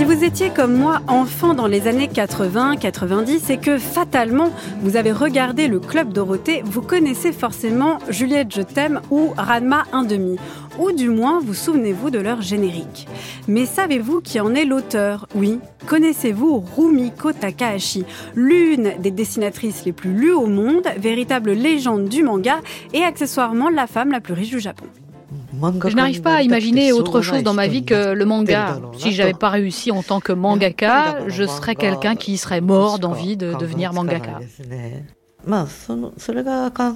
Si vous étiez comme moi enfant dans les années 80-90 et que fatalement vous avez regardé le Club Dorothée, vous connaissez forcément Juliette Je t'aime ou Ranma 1,5. Ou du moins vous souvenez-vous de leur générique. Mais savez-vous qui en est l'auteur? Oui. Connaissez-vous Rumiko Takahashi, l'une des dessinatrices les plus lues au monde, véritable légende du manga et accessoirement la femme la plus riche du Japon je n'arrive pas à imaginer autre chose dans ma vie que le manga. Si j'avais pas réussi en tant que mangaka, je serais quelqu'un qui serait mort d'envie de devenir mangaka.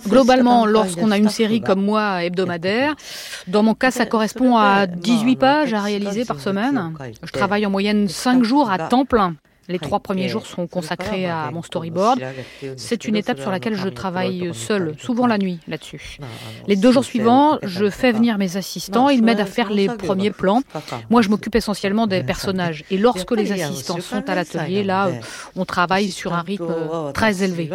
Globalement, lorsqu'on a une série comme moi hebdomadaire, dans mon cas, ça correspond à 18 pages à réaliser par semaine. Je travaille en moyenne 5 jours à temps plein. Les trois premiers jours sont consacrés à mon storyboard. C'est une étape sur laquelle je travaille seul, souvent la nuit là-dessus. Les deux jours suivants, je fais venir mes assistants, ils m'aident à faire les premiers plans. Moi, je m'occupe essentiellement des personnages. Et lorsque les assistants sont à l'atelier, là, on travaille sur un rythme très élevé.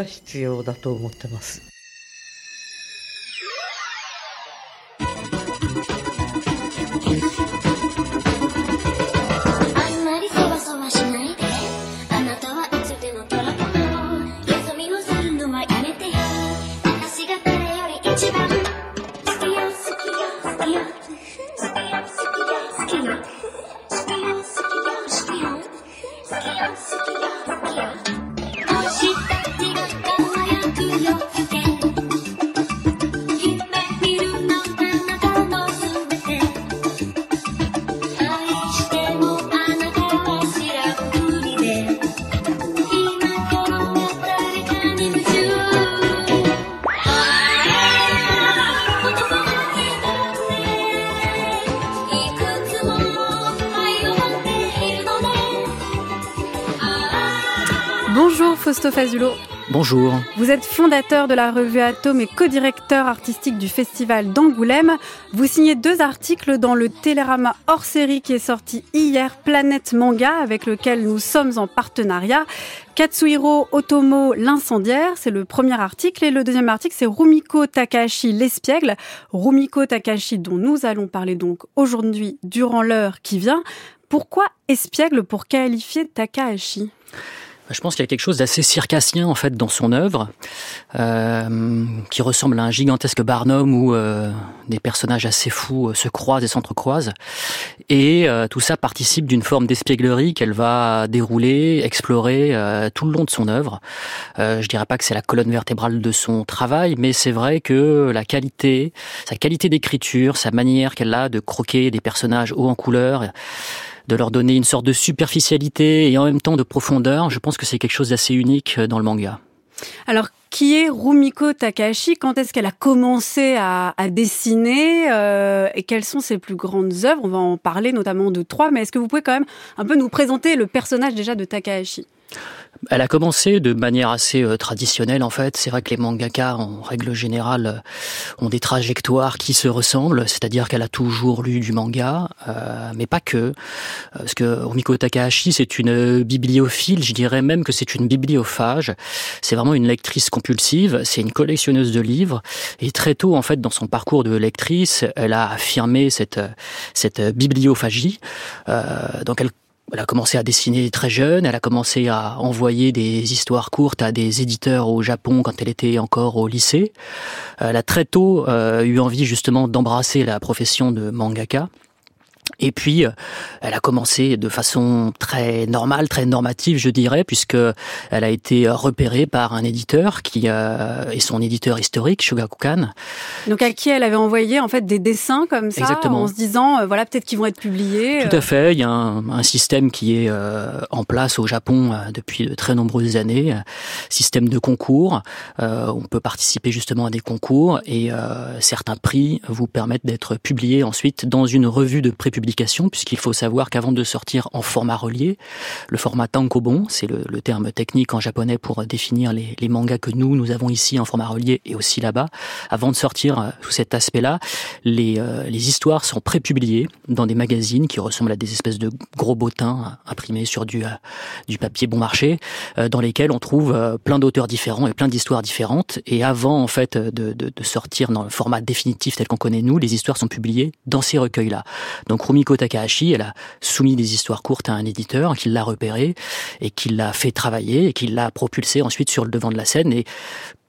Bonjour. Vous êtes fondateur de la revue Atome et co-directeur artistique du festival d'Angoulême. Vous signez deux articles dans le Télérama hors série qui est sorti hier, Planète Manga, avec lequel nous sommes en partenariat. Katsuhiro Otomo, l'incendiaire, c'est le premier article. Et le deuxième article, c'est Rumiko Takahashi, l'espiègle. Rumiko Takahashi, dont nous allons parler donc aujourd'hui durant l'heure qui vient. Pourquoi espiègle pour qualifier Takahashi? Je pense qu'il y a quelque chose d'assez circassien en fait dans son œuvre, euh, qui ressemble à un gigantesque Barnum où euh, des personnages assez fous euh, se croisent et s'entrecroisent, et tout ça participe d'une forme d'espièglerie qu'elle va dérouler, explorer tout le long de son œuvre. je dirais pas que c'est la colonne vertébrale de son travail, mais c'est vrai que sa qualité d'écriture, sa manière qu'elle a de croquer des personnages hauts en couleur de leur donner une sorte de superficialité et en même temps de profondeur. Je pense que c'est quelque chose d'assez unique euh, dans le manga. Alors, qui est Rumiko Takahashi? Quand est-ce qu'elle a commencé à, dessiner euh, Et quelles sont ses plus grandes œuvres? On va en parler notamment de trois, mais est-ce que vous pouvez quand même un peu nous présenter le personnage déjà de Takahashi? Elle a commencé de manière assez euh, traditionnelle en fait. C'est vrai que les mangaka, en règle générale, euh, ont des trajectoires qui se ressemblent, c'est-à-dire qu'elle a toujours lu du manga, euh, mais pas que. Parce que Rumiko Takahashi, c'est une bibliophile, je dirais même que c'est une bibliophage. C'est vraiment une lectrice compulsive, c'est une collectionneuse de livres, et très tôt en fait dans son parcours de lectrice, elle a affirmé cette bibliophagie. Elle a commencé à dessiner très jeune, elle a commencé à envoyer des histoires courtes à des éditeurs au Japon quand elle était encore au lycée. Elle a très tôt euh, eu envie justement d'embrasser la profession de mangaka. Et puis, euh, elle a commencé de façon très normale, très normative, je dirais, puisque elle a été repérée par un éditeur qui euh, est son éditeur historique, Shogakukan. Donc à qui elle avait envoyé en fait des dessins comme ça, Exactement. en se disant euh, voilà peut-être qu'ils vont être publiés. Tout à fait. Il y a un, un système qui est en place au Japon depuis de très nombreuses années, système de concours. on peut participer justement à des concours et certains prix vous permettent d'être publiés ensuite dans une revue de prépublication puisqu'il faut savoir qu'avant de sortir en format relié, le format tankobon, c'est le, terme technique en japonais pour définir les, mangas que nous, nous avons ici en format relié et aussi là-bas, avant de sortir euh, sous cet aspect-là, les, euh, les histoires sont prépubliées dans des magazines qui ressemblent à des espèces de gros bottins imprimés sur du, papier bon marché, dans lesquels on trouve plein d'auteurs différents et plein d'histoires différentes. Et avant, en fait, de, de, sortir dans le format définitif tel qu'on connaît nous, les histoires sont publiées dans ces recueils-là. Donc Rumiko Takahashi, elle a soumis des histoires courtes à un éditeur qui l'a repéré et qui l'a fait travailler et qui l'a propulsé ensuite sur le devant de la scène. Et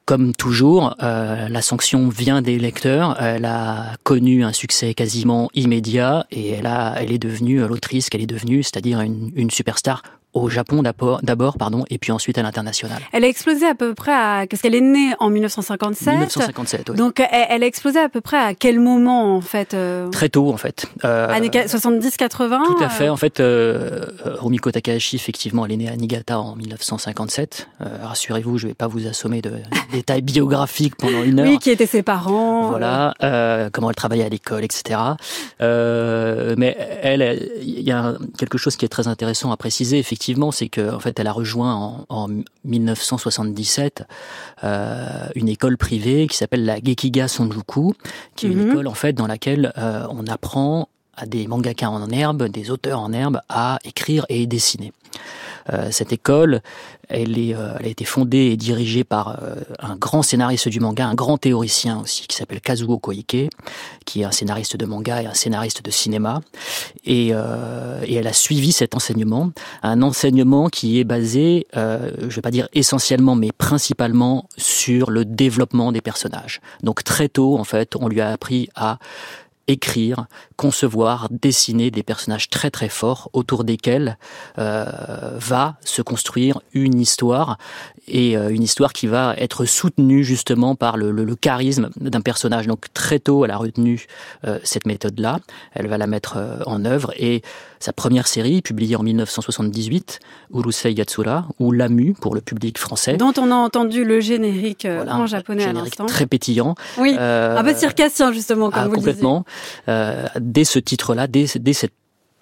comme toujours, euh, la sanction vient des lecteurs. Elle a connu un succès quasiment immédiat et elle a, elle est devenue l'autrice qu'elle est devenue, c'est-à-dire une superstar au Japon d'abord, pardon, et puis ensuite à l'international. Elle a explosé à peu près à, qu'est-ce qu'elle est née en 1957. 1957, oui. Donc elle, a explosé à peu près à quel moment en fait euh Très tôt en fait. Euh, Années 70-80. Tout à fait. En fait, euh, Rumiko Takahashi, effectivement, elle est née à Niigata en 1957. Euh, rassurez-vous, je vais pas vous assommer de détails biographiques pendant une heure. Oui, qui étaient ses parents. Voilà, euh, comment elle travaillait à l'école, etc. mais elle, il y a quelque chose qui est très intéressant à préciser, effectivement effectivement, c'est qu'en en fait, elle a rejoint en, 1977 euh, une école privée qui s'appelle la Gekiga Sonjuku, qui est une mhm. école en fait dans laquelle euh, on apprend à des mangakas en herbe, des auteurs en herbe, à écrire et dessiner. Euh, cette école, elle, est, euh, elle a été fondée et dirigée par euh, un grand scénariste du manga, un grand théoricien aussi, qui s'appelle Kazuo Koike, qui est un scénariste de manga et un scénariste de cinéma. Et, et elle a suivi cet enseignement, un enseignement qui est basé, je vais pas dire essentiellement, mais principalement sur le développement des personnages. Donc très tôt, en fait, on lui a appris à écrire, concevoir, dessiner des personnages très très forts autour desquels euh, va se construire une histoire et euh, une histoire qui va être soutenue justement par le, le, charisme d'un personnage. Donc très tôt, elle a retenu euh, cette méthode-là, elle va la mettre euh, en œuvre et sa première série, publiée en 1978, Urusei Yatsura, ou Lamu pour le public français. Dont on a entendu le générique en japonais à l'instant. Très pétillant. Oui, un peu circassien justement, comme ah, vous complètement. le disiez. Dès ce titre-là, dès, dès cette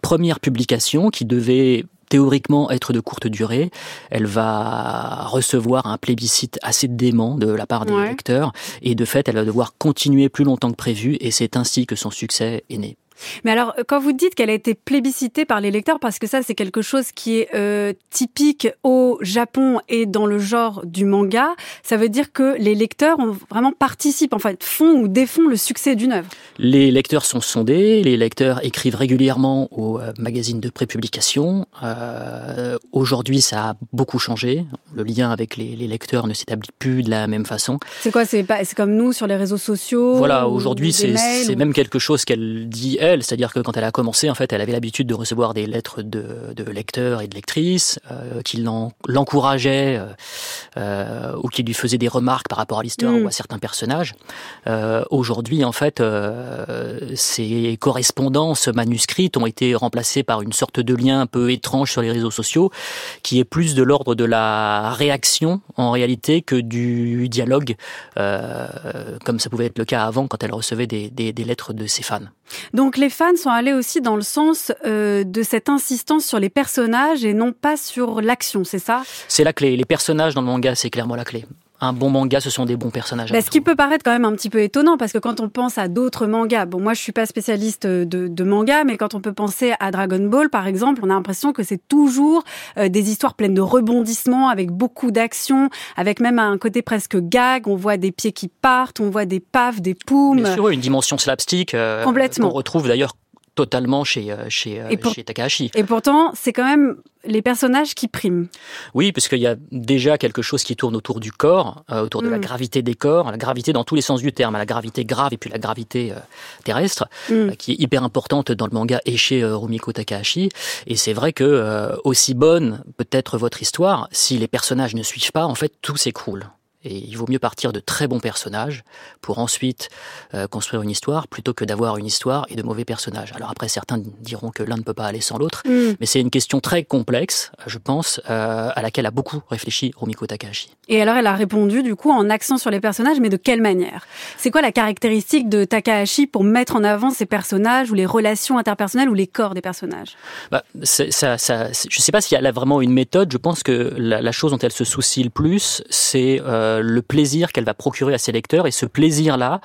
première publication qui devait théoriquement être de courte durée. Elle va recevoir un plébiscite assez dément de la part des lecteurs et de fait, elle va devoir continuer plus longtemps que prévu et c'est ainsi que son succès est né. Mais alors, euh, quand vous dites qu'elle a été plébiscitée par les lecteurs, parce que ça, c'est quelque chose qui est euh, typique au Japon et dans le genre du manga, ça veut dire que les lecteurs ont vraiment participent, en fait, font ou défont le succès d'une œuvre. Les lecteurs sont sondés, les lecteurs écrivent régulièrement aux euh, magazines de prépublication. Euh, Aujourd'hui, ça a beaucoup changé. Le lien avec les, les lecteurs ne s'établit plus de la même façon. C'est quoi C'est comme nous sur les réseaux sociaux Voilà, aujourd'hui, c'est même quelque chose qu'elle dit c'est-à-dire que quand elle a commencé, en fait, elle avait l'habitude de recevoir des lettres de, lecteurs et de lectrices euh, qui l'encourageaient euh, euh, ou qui lui faisaient des remarques par rapport à l'histoire mm. ou à certains personnages. Aujourd'hui, en fait, ces correspondances manuscrites ont été remplacées par une sorte de lien un peu étrange sur les réseaux sociaux, qui est plus de l'ordre de la réaction en réalité que du dialogue, comme ça pouvait être le cas avant quand elle recevait des, des lettres de ses fans. Donc les fans sont allés aussi dans le sens euh, de cette insistance sur les personnages et non pas sur l'action, c'est ça? C'est la clé. Les personnages dans le manga, c'est clairement la clé un bon manga, ce sont des bons personnages. Bah, ce qui peut paraître quand même un petit peu étonnant, parce que quand on pense à d'autres mangas, bon, moi je suis pas spécialiste de, de, manga, mais quand on peut penser à Dragon Ball, par exemple, on a l'impression que c'est toujours euh, des histoires pleines de rebondissements, avec beaucoup d'action, avec même un côté presque gag. On voit des pieds qui partent, on voit des pafs, des poumes. Bien sûr, une dimension slapstick. Euh, Complètement. On retrouve d'ailleurs totalement chez, euh, chez, euh, chez Takahashi. Et pourtant, c'est quand même les personnages qui priment. Oui, puisqu'il y a déjà quelque chose qui tourne autour du corps, euh, autour de la mm. gravité des corps, la gravité dans tous les sens du terme, la gravité grave et puis la gravité terrestre, mm. qui est hyper importante dans le manga et chez Rumiko Takahashi. Et c'est vrai que aussi bonne peut être votre histoire, si les personnages ne suivent pas, en fait, tout s'écroule. Et il vaut mieux partir de très bons personnages pour ensuite euh, construire une histoire plutôt que d'avoir une histoire et de mauvais personnages. Alors après, certains diront que l'un ne peut pas aller sans l'autre, mm. mais c'est une question très complexe, je pense, euh, à laquelle a beaucoup réfléchi Rumiko Takahashi. Et alors, elle a répondu du coup en accent sur les personnages, mais de quelle manière? C'est quoi la caractéristique de Takahashi pour mettre en avant ces personnages ou les relations interpersonnelles ou les corps des personnages? Bah, ça, ça, Je ne sais pas s'il y a vraiment une méthode. Je pense que la, la, chose dont elle se soucie le plus, c'est euh, le plaisir qu'elle va procurer à ses lecteurs. Et ce plaisir-là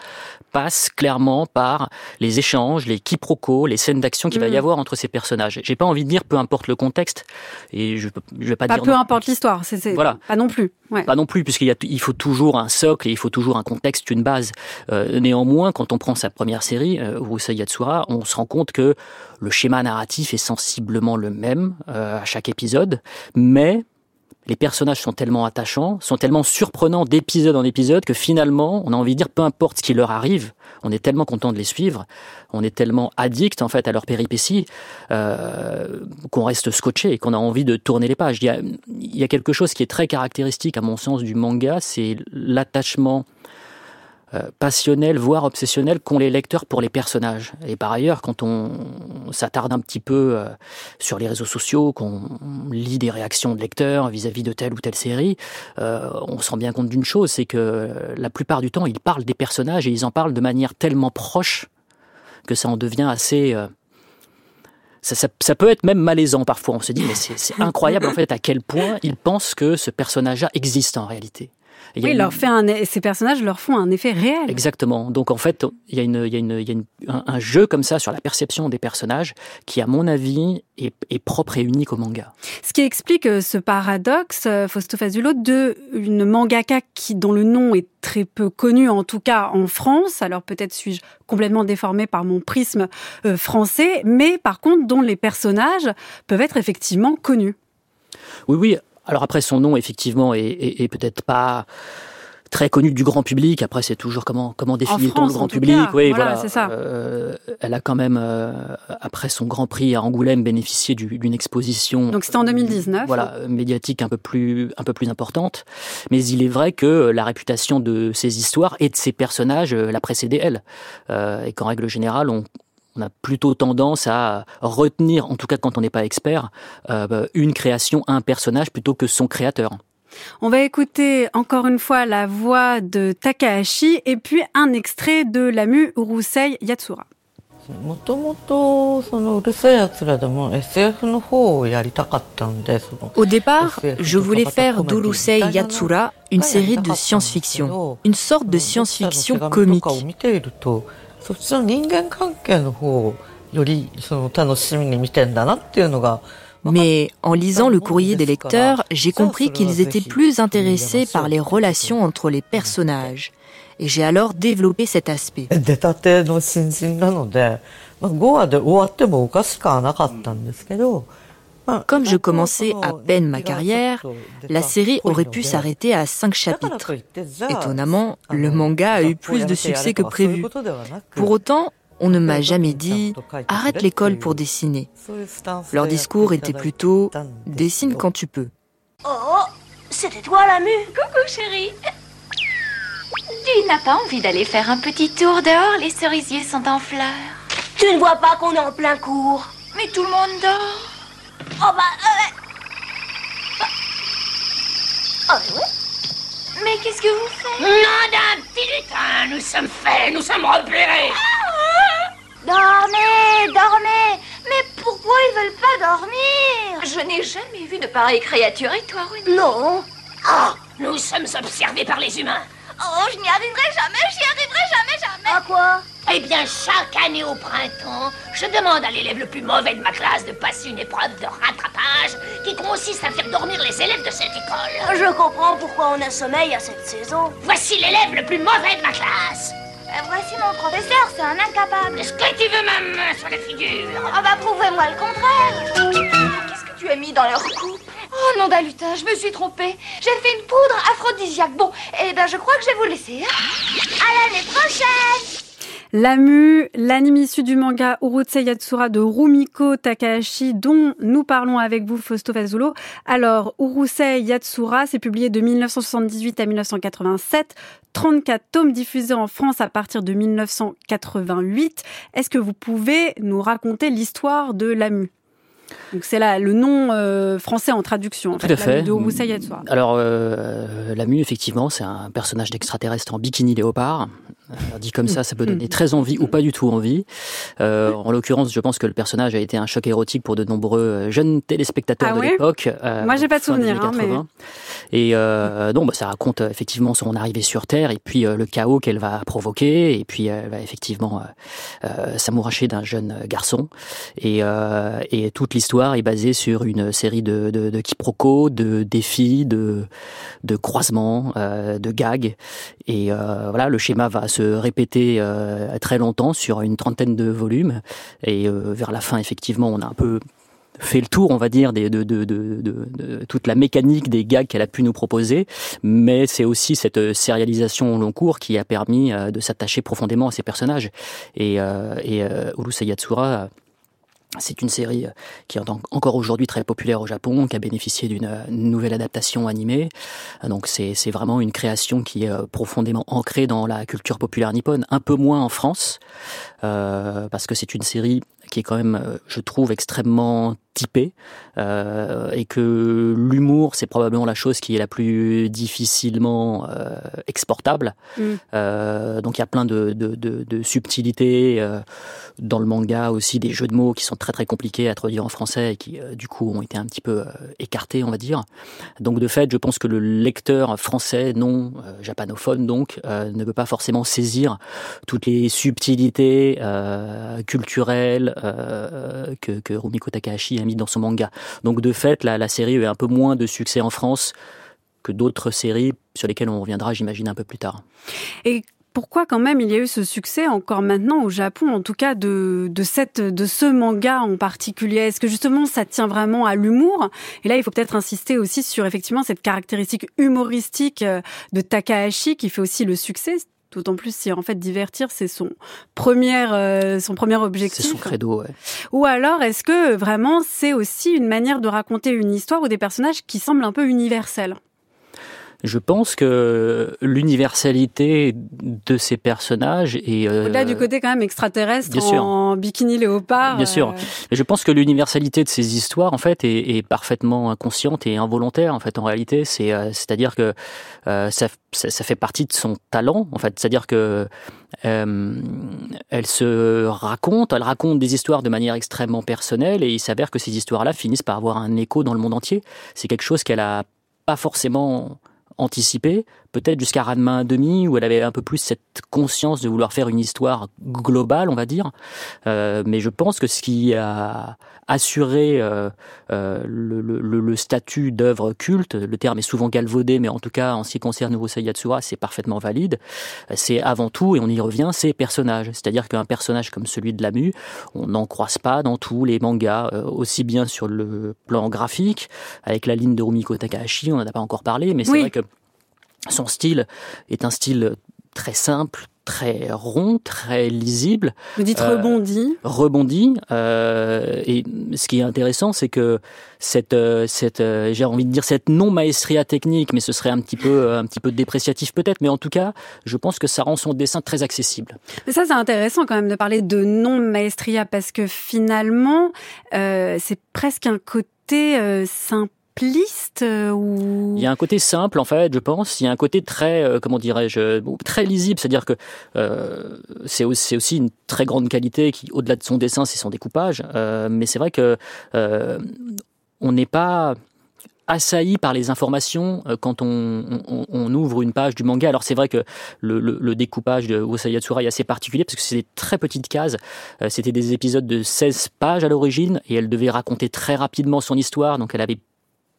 passe clairement par les échanges, les quiproquos, les scènes d'action qu'il va y mm. avoir entre ces personnages. J'ai pas envie de dire peu importe le contexte, et je, je vais pas, pas dire peu importe l'histoire, c'est voilà. pas non plus. Pas non plus, puisqu'il il faut toujours un socle et il faut toujours un contexte, une base. Euh, néanmoins, quand on prend sa première série, euh, Urusei Yatsura, on se rend compte que le schéma narratif est sensiblement le même euh, à chaque épisode, mais les personnages sont tellement attachants, sont tellement surprenants d'épisode en épisode que finalement, on a envie de dire, peu importe ce qui leur arrive, on est tellement content de les suivre, on est tellement addict en fait à leur péripéties euh, qu'on reste scotché et qu'on a envie de tourner les pages. Il il y a quelque chose qui est très caractéristique à mon sens du manga, c'est l'attachement passionnel, voire obsessionnel qu'ont les lecteurs pour les personnages. Et par ailleurs, quand on s'attarde un petit peu euh, sur les réseaux sociaux, qu'on lit des réactions de lecteurs vis-à-vis de telle ou telle série, euh, on se rend bien compte d'une chose, c'est que la plupart du temps, ils parlent des personnages et ils en parlent de manière tellement proche que ça en devient assez... Ça, ça, peut être même malaisant parfois. On se dit, mais c'est incroyable en fait à quel point ils pensent que ce personnage-là existe en réalité oui, leur fait un, ces personnages leur font un effet réel. Exactement. Donc en fait, il y a, une, il y a, une, il y a un, jeu comme ça sur la perception des personnages qui, à mon avis, est, est propre et unique au manga. Ce qui explique euh, ce paradoxe, euh, Fausto Fazulo, de une mangaka qui, dont le nom est très peu connu, en tout cas en France. Alors peut-être suis-je complètement déformé par mon prisme euh, français, mais par contre dont les personnages peuvent être effectivement connus. Oui, oui. Alors après, son nom, effectivement, est, peut-être pas très connu du grand public. Après, c'est toujours comment comment définir-t-on le grand public? Oui, voilà. Ça. Euh, elle a quand même euh, après son Grand Prix à Angoulême bénéficié d'une exposition. Donc c'était en 2019. Voilà, médiatique un peu plus un peu plus importante. Mais il est vrai que la réputation de ses histoires et de ses personnages l'a précédée elle, euh, et qu'en règle générale, on, on a plutôt tendance à retenir, en tout cas quand on n'est pas expert, euh, une création, un personnage plutôt que son créateur. On va écouter encore une fois la voix de Takahashi et puis un extrait de l'AMU Urusei Yatsura. Au départ, je voulais faire d'Urusei Yatsura une série de science-fiction, une sorte de science-fiction comique. Mais en lisant le courrier des lecteurs, j'ai compris qu'ils étaient plus intéressés par les relations entre les personnages. Et j'ai alors développé cet aspect. Comme je commençais à peine ma carrière, la série aurait pu s'arrêter à cinq chapitres. Étonnamment, le manga a eu plus de succès que prévu. Pour autant, on ne m'a jamais dit arrête l'école pour dessiner. Leur discours était plutôt dessine quand tu peux. Oh, c'était toi la mue Coucou chérie. Tu n'as pas envie d'aller faire un petit tour dehors Les cerisiers sont en fleurs. Tu ne vois pas qu'on est en plein cours Mais tout le monde dort. Oh bah... Euh... Oh oui Mais qu'est-ce que vous faites Non d'un petit lutin Nous sommes faits, nous sommes repérés. Dormez, dormez. Mais pourquoi ils veulent pas dormir Je n'ai jamais vu de pareilles créatures, et toi, Rune Non. Oh Nous sommes observés par les humains. Oh, je n'y arriverai jamais, j'y arriverai jamais À quoi? Eh bien, chaque année au printemps, je demande à l'élève le plus mauvais de ma classe de passer une épreuve de rattrapage qui consiste à faire dormir les élèves de cette école. Je comprends pourquoi on a sommeil à cette saison. Voici l'élève le plus mauvais de ma classe. Euh, voici mon professeur, c'est un incapable. Est-ce que tu veux ma main sur la figure? Ah bah prouvez-moi le contraire. Tu as mis dans leur coupe Oh non d'Alutin, je me suis trompée. J'ai fait une poudre aphrodisiaque. Bon, eh ben je crois que je vais vous laisser. Hein. à l'année prochaine Lamu, l'anime issu du manga Urusei Yatsura de Rumiko Takahashi, dont nous parlons avec vous, Fausto Fazulo. Alors, Urusei Yatsura, c'est publié de 1978 à 1987, 34 tomes diffusés en France à partir de 1988. Est-ce que vous pouvez nous raconter l'histoire de Lamu? Donc c'est là le nom euh, français en traduction. En Tout à fait. De Alors euh, Lamu, effectivement, c'est un personnage d'extraterrestre en bikini léopard dit comme ça, ça peut donner très envie ou pas du tout envie. Euh, en l'occurrence, je pense que le personnage a été un choc érotique pour de nombreux euh, jeunes téléspectateurs ah de l'époque. Euh, Moi, j'ai pas de souvenir. Hein, mais... Et euh, non, bah, ça raconte effectivement son arrivée sur Terre et puis le chaos qu'elle va provoquer et puis elle va effectivement s'amouracher d'un jeune garçon. Et, et toute l'histoire est basée sur une série de, de, de quiproquos, de défis, de, de croisements, de gags. Et voilà, le schéma va se répéter euh, très longtemps sur une trentaine de volumes. Et euh, vers la fin, effectivement, on a un peu fait le tour, on va dire, de, toute la mécanique des gags qu'elle a pu nous proposer, mais c'est aussi cette sérialisation au long cours qui a permis euh, de s'attacher profondément à ces personnages. Et, et Urusei Yatsura c'est une série euh, qui est encore aujourd'hui très populaire au Japon, qui a bénéficié d'une euh, nouvelle adaptation animée. Euh, donc c'est vraiment une création qui est profondément ancrée dans la culture populaire nippone, un peu moins en France, parce que c'est une série qui est quand même, je trouve, extrêmement typé euh, et que l'humour c'est probablement la chose qui est la plus difficilement euh, exportable mm. euh, donc il y a plein de, de, de, de subtilités dans le manga aussi des jeux de mots qui sont très très compliqués à traduire en français et qui du coup ont été un petit peu écartés on va dire donc de fait je pense que le lecteur français non japanophone donc ne peut pas forcément saisir toutes les subtilités culturelles que, que Rumiko Takahashi mis dans son manga. Donc de fait, la, la série a eu un peu moins de succès en France que d'autres séries sur lesquelles on reviendra, j'imagine, un peu plus tard. Et pourquoi quand même il y a eu ce succès encore maintenant au Japon, en tout cas de, de, cette, de ce manga en particulier? Est-ce que justement ça tient vraiment à l'humour? Et là, il faut peut-être insister aussi sur effectivement cette caractéristique humoristique euh, de Takahashi qui fait aussi le succès. D'autant plus si en fait divertir c'est son premier euh, son premier objectif. C'est son credo. Ouais. Ou alors est-ce que vraiment c'est aussi une manière de raconter une histoire ou des personnages qui semblent un peu universels? Je pense que l'universalité de ces personnages est euh, au-delà du côté quand même extraterrestre en bikini léopard. Bien sûr. Euh... je pense que l'universalité de ces histoires en fait est, est, parfaitement inconsciente et involontaire en fait en réalité. C'est euh, c'est-à-dire que euh, ça, ça, ça, fait partie de son talent en fait. C'est-à-dire que euh, elle se raconte, elle raconte des histoires de manière extrêmement personnelle et il s'avère que ces histoires-là finissent par avoir un écho dans le monde entier. C'est quelque chose qu'elle a pas forcément anticipé, peut-être jusqu'à Ranma demi, où elle avait un peu plus cette conscience de vouloir faire une histoire globale, on va dire. Euh, mais je pense que ce qui a assuré euh, euh, le, le, le, statut d'œuvre culte, le terme est souvent galvaudé, mais en tout cas, en ce qui concerne Urusei Yatsura, c'est parfaitement valide. C'est avant tout, et on y revient, c'est personnages. C'est-à-dire qu'un personnage comme celui de Lamu, on n'en croise pas dans tous les mangas, euh, aussi bien sur le plan graphique, avec la ligne de Rumiko Takahashi, on n'en a pas encore parlé, mais c'est oui. vrai que son style est un style très simple, très rond, très lisible. Vous dites euh, rebondi. Rebondi. Euh, et ce qui est intéressant, c'est que cette, euh, cette, euh, j'ai envie de dire cette non maestria technique, mais ce serait un petit peu, un petit peu dépréciatif peut-être, mais en tout cas, je pense que ça rend son dessin très accessible. Mais ça, c'est intéressant quand même de parler de non maestria parce que finalement, c'est presque un côté simple simpliste ou Il y a un côté simple en fait, je pense. Il y a un côté très, euh, comment dirais-je, très lisible. C'est-à-dire que euh, c'est aussi, une très grande qualité qui, au-delà de son dessin, c'est son découpage. Euh, mais c'est vrai que euh, on n'est pas assailli par les informations euh, quand on, ouvre une page du manga. Alors c'est vrai que le, découpage de Osai Yatsura est assez particulier parce que c'est des très petites cases. Euh, c'était des épisodes de 16 pages à l'origine et elle devait raconter très rapidement son histoire, donc elle avait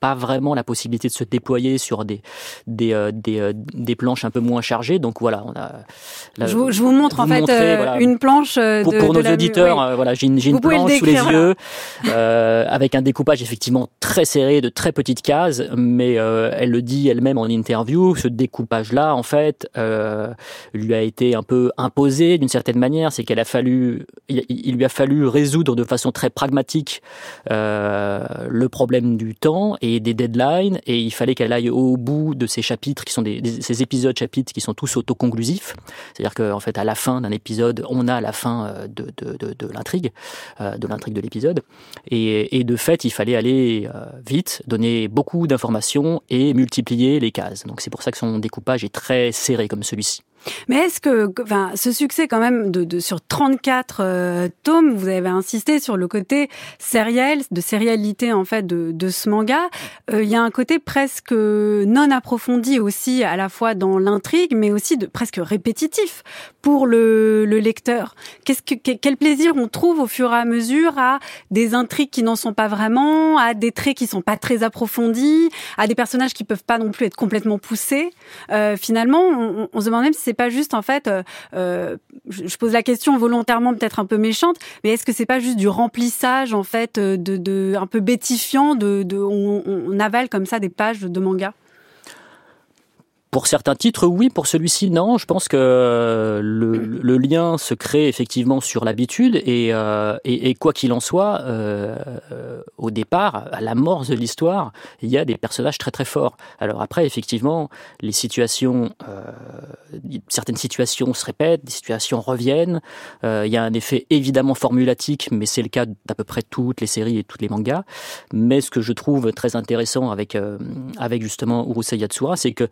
pas vraiment la possibilité de se déployer sur des des, des, des planches un peu moins chargées. Donc voilà, on a. je, vous, je, vous, montre en fait une planche de, pour, pour nos auditeurs. voilà, j'ai une, une planche sous les yeux avec un découpage effectivement très serré de très petites cases, mais elle le dit elle-même en interview. Ce découpage-là, en fait, lui a été un peu imposé d'une certaine manière. C'est qu'elle a fallu, il lui a fallu résoudre de façon très pragmatique euh, le problème du temps et des deadlines, et il fallait qu'elle aille au bout de ces chapitres qui sont des, ces épisodes chapitres qui sont tous autoconclusifs. C'est-à-dire qu'en fait, à la fin d'un épisode, on a la fin euh, de, de, l'intrigue, euh, de l'intrigue de l'épisode, et, et, de fait, il fallait aller euh, vite, donner beaucoup d'informations et multiplier les cases. Donc c'est pour ça que son découpage est très serré comme celui-ci. Mais est-ce que, enfin, ce succès quand même de, de sur 34 euh, tomes, vous avez insisté sur le côté sériel, de sérialité en fait de, de ce manga. Euh, il y a un côté presque non approfondi aussi, à la fois dans l'intrigue, mais aussi de presque répétitif pour le, le lecteur. Qu'est-ce que quel plaisir on trouve au fur et à mesure à des intrigues qui n'en sont pas vraiment, à des traits qui sont pas très approfondis, à des personnages qui peuvent pas non plus être complètement poussés. Euh, finalement, on, on se demande même si c'est pas juste en fait, euh, euh je pose la question volontairement peut-être un peu méchante, mais est-ce que c'est pas juste du remplissage en fait euh, de, un peu bétifiant de, on avale comme ça des pages de manga? Pour certains titres, oui. Pour celui-ci, non. Je pense que le, le, lien se crée effectivement sur l'habitude et, euh, et, et, quoi qu'il en soit, euh, au départ, à l'amorce de l'histoire, il y a des personnages très très forts. Alors après, effectivement, les situations, euh, certaines situations se répètent, des situations reviennent. Euh, il y a un effet évidemment formulatique, mais c'est le cas d'à peu près toutes les séries et tous les mangas. Mais ce que je trouve très intéressant avec euh, avec justement Urusei Yatsura, c'est que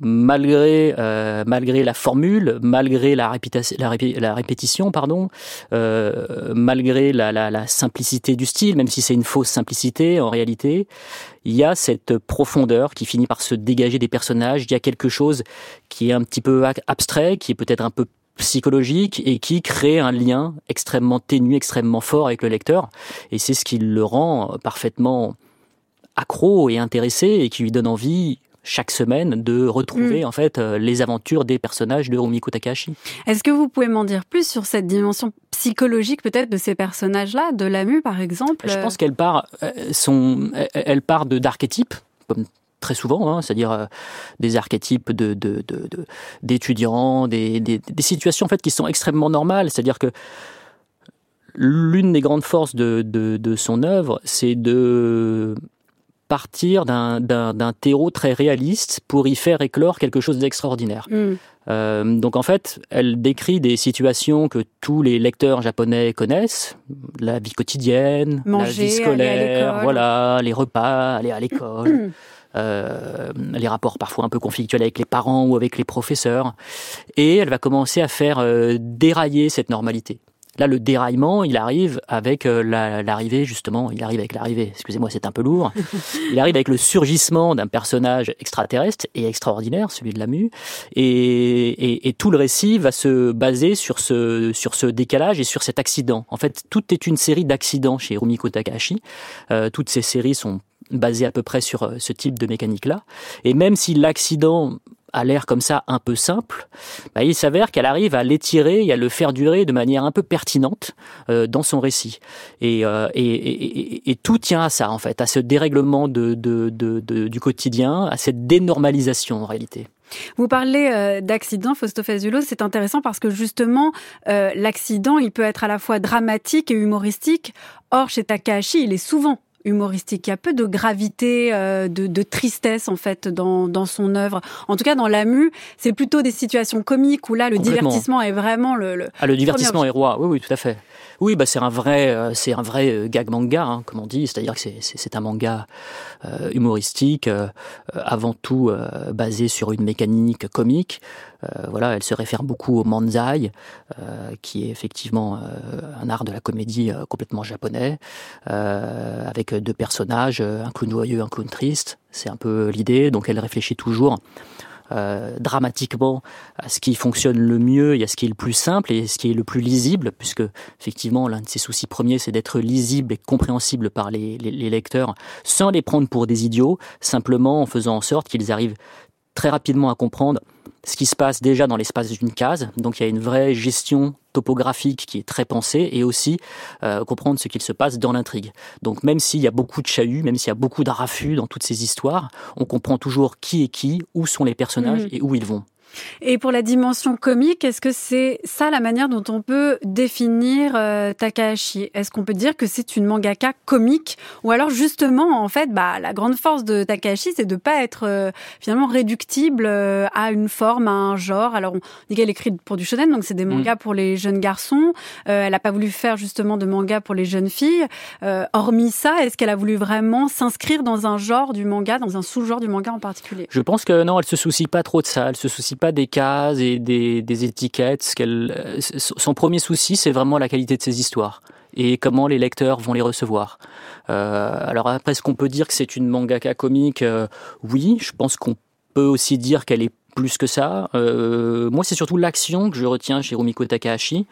malgré euh, malgré la formule, malgré la, répétition, pardon, euh, malgré la, la, la, simplicité du style, même si c'est une fausse simplicité en réalité, il y a cette profondeur qui finit par se dégager des personnages. Il y a quelque chose qui est un petit peu abstrait, qui est peut-être un peu psychologique et qui crée un lien extrêmement ténu, extrêmement fort avec le lecteur. Et c'est ce qui le rend parfaitement accro et intéressé et qui lui donne envie chaque semaine de retrouver mm. en fait euh, les aventures des personnages de Rumiko Takahashi. Est-ce que vous pouvez m'en dire plus sur cette dimension psychologique peut-être de ces personnages-là, de Lamu par exemple Je pense qu'elle part, euh, son, elle part de d'archétypes comme très souvent, hein, c'est-à-dire euh, des archétypes de, de, de, d'étudiants, des, des, des, situations en fait qui sont extrêmement normales, c'est-à-dire que l'une des grandes forces de son œuvre, c'est de partir d'un terreau très réaliste pour y faire éclore quelque chose d'extraordinaire. Mm. Euh, donc en fait, elle décrit des situations que tous les lecteurs japonais connaissent, la vie quotidienne, Manger, la vie scolaire, voilà, les repas, aller à l'école. Euh, les rapports parfois un peu conflictuels avec les parents ou avec les professeurs. Et elle va commencer à faire euh, dérailler cette normalité. Là, le déraillement, il arrive avec euh, l'arrivée, justement, il arrive avec l'arrivée, excusez-moi, c'est un peu lourd, il arrive avec le surgissement d'un personnage extraterrestre et extraordinaire, celui de la mue, et, et, et, tout le récit va se baser sur ce, sur ce décalage et sur cet accident. En fait, tout est une série d'accidents chez Rumiko Takahashi. Euh, toutes ces séries sont basées à peu près sur euh, ce type de mécanique-là. Et même si l'accident a l'air comme ça un peu simple, bah, il s'avère qu'elle arrive à l'étirer et à le faire durer de manière un peu pertinente euh, dans son récit. Et, euh, et, tout tient à ça, en fait, à ce dérèglement du quotidien, à cette dénormalisation en réalité. Vous parlez euh, d'accident, Fausto c'est intéressant parce que justement, l'accident, il peut être à la fois dramatique et humoristique. Or, chez Takahashi, il est souvent humoristique. Il y a peu de gravité, euh, de, de, tristesse en fait dans, dans son œuvre. En tout cas, dans Lamu, c'est plutôt des situations comiques où là, le divertissement est vraiment le. le ah, le divertissement est roi. Oui, oui, tout à fait. Oui, bah c'est un vrai, euh, c'est un vrai euh, gag manga, hein, comme on dit. C'est-à-dire que c'est un manga euh, humoristique, euh, avant tout euh, basé sur une mécanique comique. Voilà, elle se réfère beaucoup au manzai, qui est effectivement un art de la comédie complètement japonais, avec deux personnages, un clown joyeux, un clown triste. C'est un peu l'idée. Donc elle réfléchit toujours dramatiquement à ce qui fonctionne le mieux et à ce qui est le plus simple et ce qui est le plus lisible, puisque effectivement l'un de ses soucis premiers c'est d'être lisible et compréhensible par les lecteurs sans les prendre pour des idiots, simplement en faisant en sorte qu'ils arrivent très rapidement à comprendre ce qui se passe déjà dans l'espace d'une case. Donc il y a une vraie gestion topographique qui est très pensée et aussi euh, comprendre ce qu'il se passe dans l'intrigue. Donc même s'il y a beaucoup de chahuts, même s'il y a beaucoup d'arrafus dans toutes ces histoires, on comprend toujours qui est qui, où sont les personnages mmh. et où ils vont. Et pour la dimension comique, est-ce que c'est ça la manière dont on peut définir euh, Takahashi? Est-ce qu'on peut dire que c'est une mangaka comique? Ou alors justement en fait bah la grande force de Takahashi c'est de pas être euh, finalement réductible euh, à une forme, à un genre. Alors on dit qu'elle écrit pour du shonen donc c'est des mangas mm. pour les jeunes garçons. elle a pas voulu faire justement de manga pour les jeunes filles. hormis ça, est-ce qu'elle a voulu vraiment s'inscrire dans un genre du manga, dans un sous-genre du manga en particulier? Je pense que non, elle se soucie pas trop de ça. Elle se soucie pas des cases et des, étiquettes. Euh, son premier souci, c'est vraiment la qualité de ses histoires et comment les lecteurs vont les recevoir. Euh, alors après, est-ce qu'on peut dire que c'est une mangaka comique? Euh, Oui, je pense qu'on peut aussi dire qu'elle est plus que ça. moi, c'est surtout l'action que je retiens chez Rumiko Takahashi.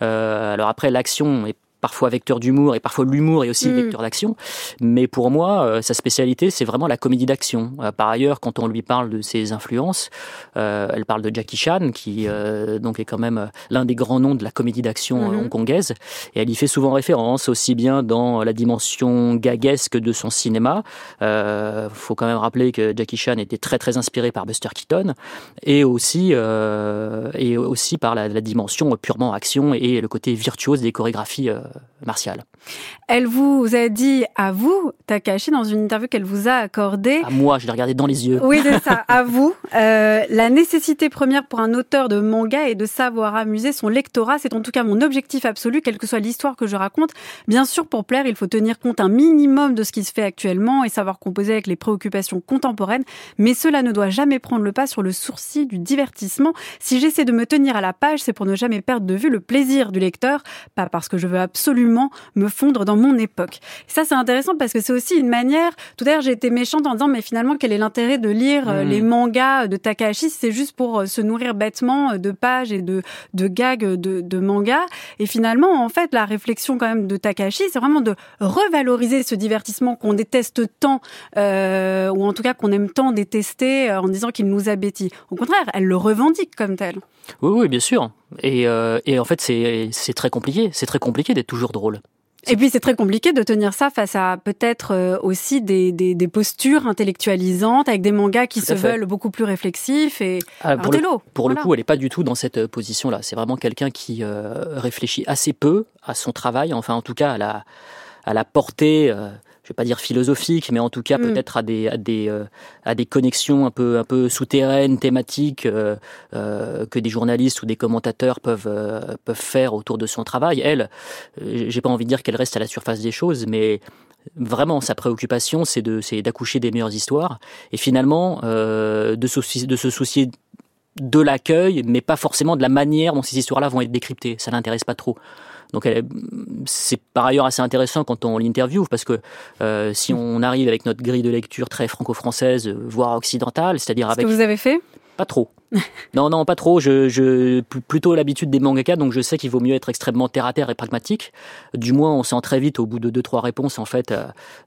alors après, l'action est parfois vecteur d'humour et parfois l'humour est aussi mm. vecteur d'action. Mais pour moi, euh, sa spécialité, c'est vraiment la comédie d'action. Euh, par ailleurs, quand on lui parle de ses influences, euh, elle parle de Jackie Chan, qui donc est quand même l'un des grands noms de la comédie d'action mm-hmm. hongkongaise. Et elle y fait souvent référence, aussi bien dans la dimension gaguesque de son cinéma. Il faut quand même rappeler que Jackie Chan était très très inspiré par Buster Keaton, et aussi et aussi par la, la, dimension purement action et le côté virtuose des chorégraphies martiale. Elle vous a dit à vous, Takashi, dans une interview qu'elle vous a accordée. À moi, je l'ai regardé dans les yeux. Oui, c'est ça, à vous. Euh, la nécessité première pour un auteur de manga est de savoir amuser son lectorat. C'est en tout cas mon objectif absolu, quelle que soit l'histoire que je raconte. Bien sûr, pour plaire, il faut tenir compte un minimum de ce qui se fait actuellement et savoir composer avec les préoccupations contemporaines. Mais cela ne doit jamais prendre le pas sur le sourcil du divertissement. Si j'essaie de me tenir à la page, c'est pour ne jamais perdre de vue le plaisir du lecteur, pas parce que je veux absolument me fondre dans mon époque. ça, c'est intéressant parce que c'est aussi une manière. Tout à l'heure, j'ai été méchante en disant, mais finalement, quel est l'intérêt de lire euh, les hmm. mangas de Takahashi C'est juste pour euh, se nourrir bêtement euh, de pages et de, de gags de, de mangas? Et finalement, en fait, la réflexion quand même de Takahashi, c'est vraiment de revaloriser ce divertissement qu'on déteste tant, euh, ou en tout cas qu'on aime tant détester en disant qu'il nous abétit. Au contraire, elle le revendique comme tel. Oui, oui, bien sûr. Et, euh, et en fait, c'est très compliqué. C'est très compliqué d'être toujours drôle. Et puis c'est très compliqué de tenir ça face à peut-être euh, aussi des, des, des, postures intellectualisantes avec des mangas qui se veulent beaucoup plus réflexifs et ah, pour, le, pour le, coup, elle n'est pas du tout dans cette euh, position-là. C'est vraiment quelqu'un qui réfléchit assez peu à son travail, enfin en tout cas à la, à la portée je vais pas dire philosophique, mais en tout cas mm. peut-être à des à des euh, à des connexions un peu un peu souterraines, thématiques euh, euh, que des journalistes ou des commentateurs peuvent peuvent faire autour de son travail. Elle, j'ai pas envie de dire qu'elle reste à la surface des choses, mais vraiment sa préoccupation c'est de c'est d'accoucher des meilleures histoires et finalement de, de se soucier de l'accueil, mais pas forcément de la manière dont ces histoires-là vont être décryptées. Ça l'intéresse pas trop. Donc c'est par ailleurs assez intéressant quand on l'interviewe parce que euh, si on arrive avec notre grille de lecture très franco-française, voire occidentale, c'est-à-dire avec... Ce que vous avez fait? Pas trop. non, non, pas trop. Je, je plutôt l'habitude des mangaka, donc je sais qu'il vaut mieux être extrêmement terre à terre et pragmatique. Du moins, on sent très vite au bout de deux trois réponses en fait euh,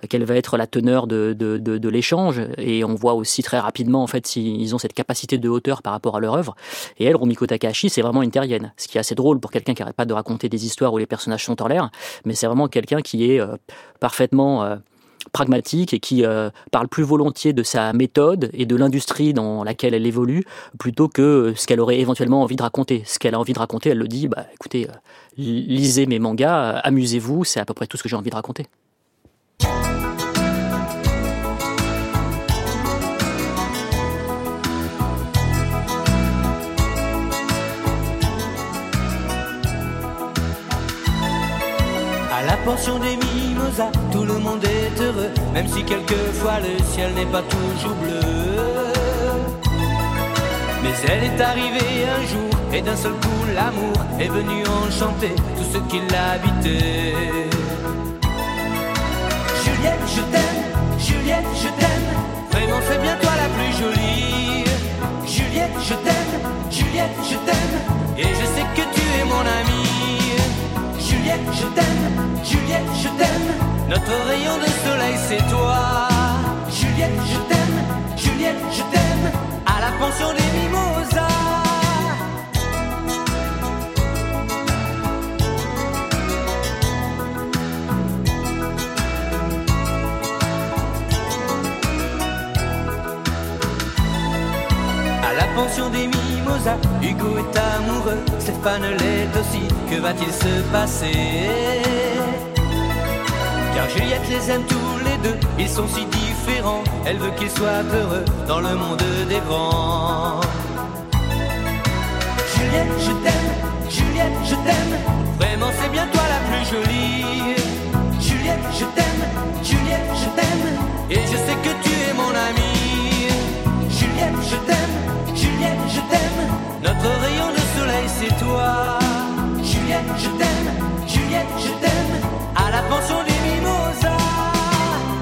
quelle va être la teneur de, de, de, de l'échange, et on voit aussi très rapidement en fait s'ils ont cette capacité de hauteur par rapport à leur œuvre. Et elle, Rumiko Takahashi, c'est vraiment une terrienne, ce qui est assez drôle pour quelqu'un qui n'arrête pas de raconter des histoires où les personnages sont en l'air, mais c'est vraiment quelqu'un qui est euh, parfaitement euh, pragmatique et qui euh, parle plus volontiers de sa méthode et de l'industrie dans laquelle elle évolue plutôt que ce qu'elle aurait éventuellement envie de raconter. Ce qu'elle a envie de raconter, elle le dit, bah écoutez, euh, lisez mes mangas, amusez-vous, c'est à peu près tout ce que j'ai envie de raconter. À la portion des tout le monde est heureux, même si quelquefois le ciel n'est pas toujours bleu. Mais elle est arrivée un jour, et d'un seul coup l'amour est venu enchanter tout ce qui l'habitait. Juliette, je t'aime, Juliette, je t'aime, vraiment fais bien toi la plus jolie. Juliette, je t'aime, Juliette, je t'aime, et je sais que tu es mon amie. Juliette, je t'aime, Juliette, je t'aime. Notre rayon de soleil, c'est toi. Juliette, je t'aime, Juliette, je t'aime. À la pension des mimosas. pension des mille mimosas, Hugo est amoureux, Stéphane l'est aussi. Que va-t-il se passer? Car Juliette les aime tous les deux, ils sont si différents. Elle veut qu'ils soient heureux dans le monde des grands. C'est toi. Juliette, je t'aime, Juliette, je t'aime. À la pension des mimosas,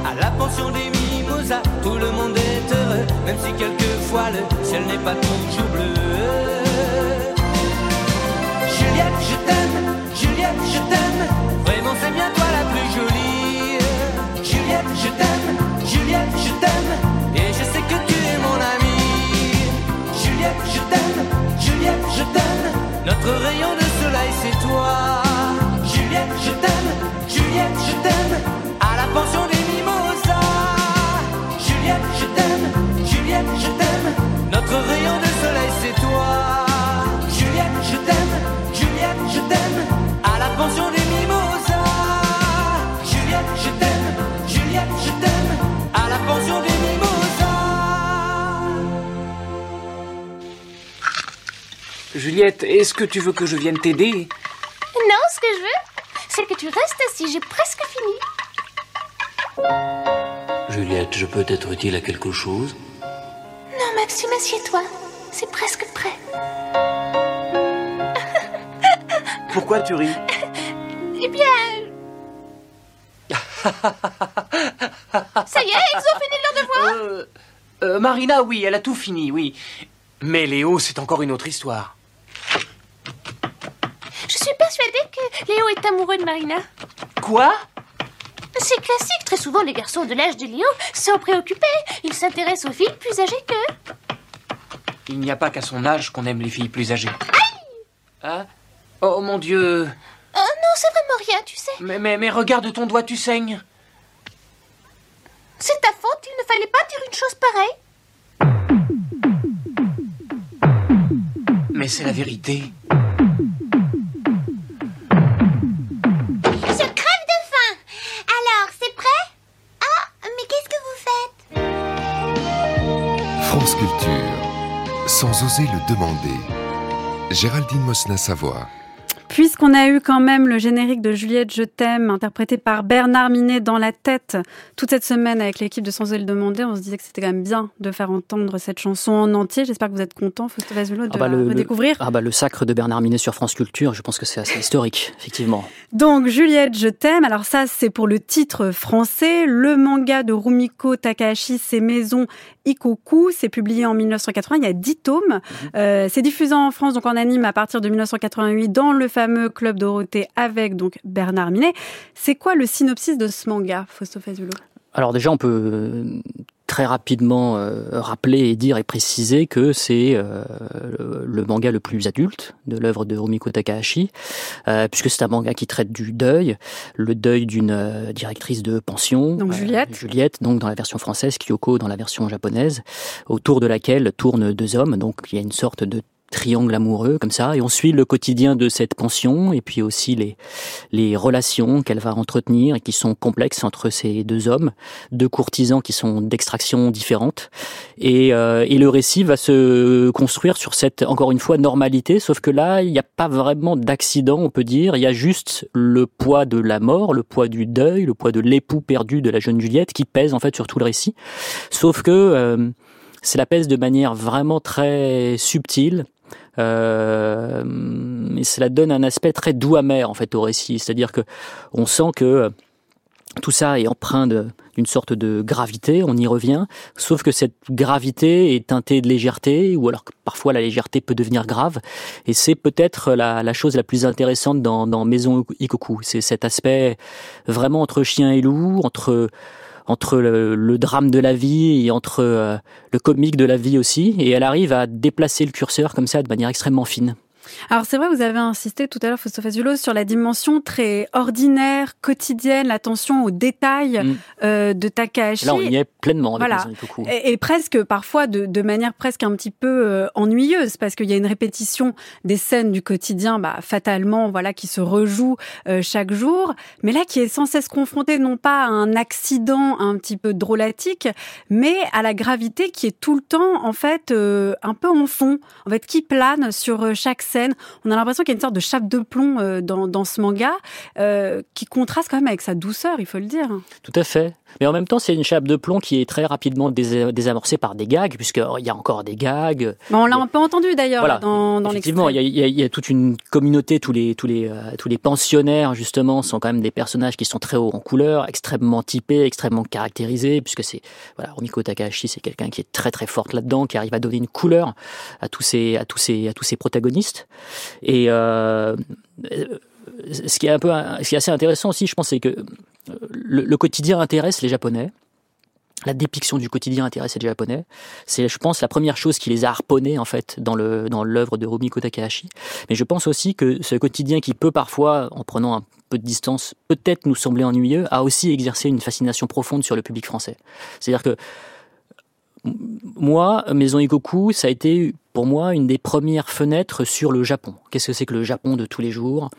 à la pension des mimosas, tout le monde est heureux, même si quelquefois le ciel n'est pas toujours bleu. Juliette, je t'aime, Juliette, je t'aime. Vraiment, c'est bien toi la plus jolie. Juliette, je t'aime, Juliette, je t'aime. Et je sais que tu es mon amie. Juliette, je t'aime, Juliette, je t'aime. Notre rayon de soleil, c'est toi. Juliette, je t'aime, Juliette, je t'aime. À la pension des mimosas. Juliette, je t'aime, Juliette, je t'aime. Notre rayon de soleil, c'est toi. Juliette, je t'aime, Juliette, je t'aime. À la pension des Juliette, est-ce que tu veux que je vienne t'aider? Non, ce que je veux, c'est que tu restes assis. J'ai presque fini. Juliette, je peux être utile à quelque chose? Non, Maxime, assieds-toi. C'est presque prêt. Pourquoi tu ris? Eh bien. Ça y est, ils ont fini leur devoir Euh, euh, Marina, oui, elle a tout fini, oui. Mais Léo, c'est encore une autre histoire. Je suis persuadée que Léo est amoureux de Marina. Quoi? C'est classique, très souvent les garçons de l'âge de Léo sont préoccupés. Ils s'intéressent aux filles plus âgées qu'eux. Il n'y a pas qu'à son âge qu'on aime les filles plus âgées. Hein? Oh mon Dieu Oh non, c'est vraiment rien, tu sais. mais, mais, mais regarde ton doigt, tu saignes. C'est ta faute, il ne fallait pas dire une chose pareille. Mais c'est la vérité. Sans oser le demander. Géraldine Mosna Savoie. Puisqu'on a eu quand même le générique de Juliette Je t'aime, interprété par Bernard Minet dans la tête toute cette semaine avec l'équipe de Sans le demander, on se disait que c'était quand même bien de faire entendre cette chanson en entier. J'espère que vous êtes content, Fausto Vazulo, de Ah bah, la le, redécouvrir. le- ah bah, le sacre de Bernard Minet sur France Culture, je pense que c'est assez historique, effectivement. Donc Juliette, je t'aime. Alors ça, c'est pour le titre français. Le manga de Rumiko Takahashi, c'est Maison Ikoku. C'est publié en 1980. Il y a 10 tomes. Euh, c'est diffusé en France, donc en anime, à partir de 1988 dans le fameux Club Dorothée avec donc Bernard Minet. C'est quoi le synopsis de ce manga, Fausto Fazulo Alors déjà, on peut euh, très rapidement euh, rappeler et dire et préciser que c'est euh, le, le manga le plus adulte de l'œuvre de Rumiko Takahashi, euh, puisque c'est un manga qui traite du deuil, le deuil d'une directrice de pension, Donc, Juliette. Juliette, donc dans la version française, Kyoko dans la version japonaise, autour de laquelle tournent deux hommes. Donc il y a une sorte de triangle amoureux comme ça. Et on suit le quotidien de cette pension et puis aussi les les relations qu'elle va entretenir et qui sont complexes entre ces deux hommes, deux courtisans qui sont d'extraction différente et, euh, et le récit va se construire sur cette encore une fois normalité. Sauf que là il n'y a pas vraiment d'accident on peut dire. Il y a juste le poids de la mort le poids du deuil le poids de l'époux perdu de la jeune Juliette qui pèse en fait sur tout le récit. Sauf que euh, c'est la pèse de manière vraiment très subtile euh, et cela donne un aspect très doux amer en fait au récit. C'est-à-dire que on sent que tout ça est empreint d'une sorte de gravité, on y revient, sauf que cette gravité est teintée de légèreté, ou alors que parfois la légèreté peut devenir grave, et c'est peut-être la, chose la plus intéressante dans, dans Maison Ikoku, c'est cet aspect vraiment entre chien et loup, entre entre le, drame de la vie et entre euh, le comique de la vie aussi, et elle arrive à déplacer le curseur comme ça de manière extrêmement fine. Alors c'est vrai, vous avez insisté tout à l'heure, Fausto Fazulo, sur la dimension très ordinaire, quotidienne, l'attention aux détails mm. euh, de Takahashi. Là, on y est pleinement avec voilà. et, et, presque parfois de, de, manière presque un petit peu euh, ennuyeuse, parce qu'il y a une répétition des scènes du quotidien, bah, fatalement, voilà, qui se rejouent euh, chaque jour, mais là qui est sans cesse confronté non pas à un accident un petit peu drôlatique, mais à la gravité qui est tout le temps en fait un peu en fond, en fait qui plane sur chaque scène on a l'impression qu'il y a une sorte de chape de plomb euh, dans, ce manga euh, qui contraste quand même avec sa douceur, il faut le dire. Tout à fait. Mais en même temps, c'est une chape de plomb qui est très rapidement désamorcée par des gags, puisqu'il y a encore des gags. on l'a un peu entendu d'ailleurs dans, dans Effectivement, il y, a, toute une communauté, tous les, tous, les, euh, tous les pensionnaires, justement, sont quand même des personnages qui sont très hauts en couleur, extrêmement typés, extrêmement caractérisés, puisque c'est. Voilà, Romiko Takahashi, c'est quelqu'un qui est très très forte là-dedans, qui arrive à donner une couleur à tous ces, à tous ces, à tous ces protagonistes. Et. Euh, ce qui est un peu, ce qui est assez intéressant aussi, je pense, c'est que le, quotidien intéresse les Japonais. La dépiction du quotidien intéresse les Japonais. C'est, je pense, la première chose qui les a harponnés, en fait, dans le, dans l'œuvre de Rumiko Takahashi. Mais je pense aussi que ce quotidien qui peut parfois, en prenant un peu de distance, peut-être nous sembler ennuyeux, a aussi exercé une fascination profonde sur le public français. C'est-à-dire que, moi, Maison Ikoku, ça a été pour moi une des premières fenêtres sur le Japon. Qu'est-ce que c'est que le Japon de tous les jours?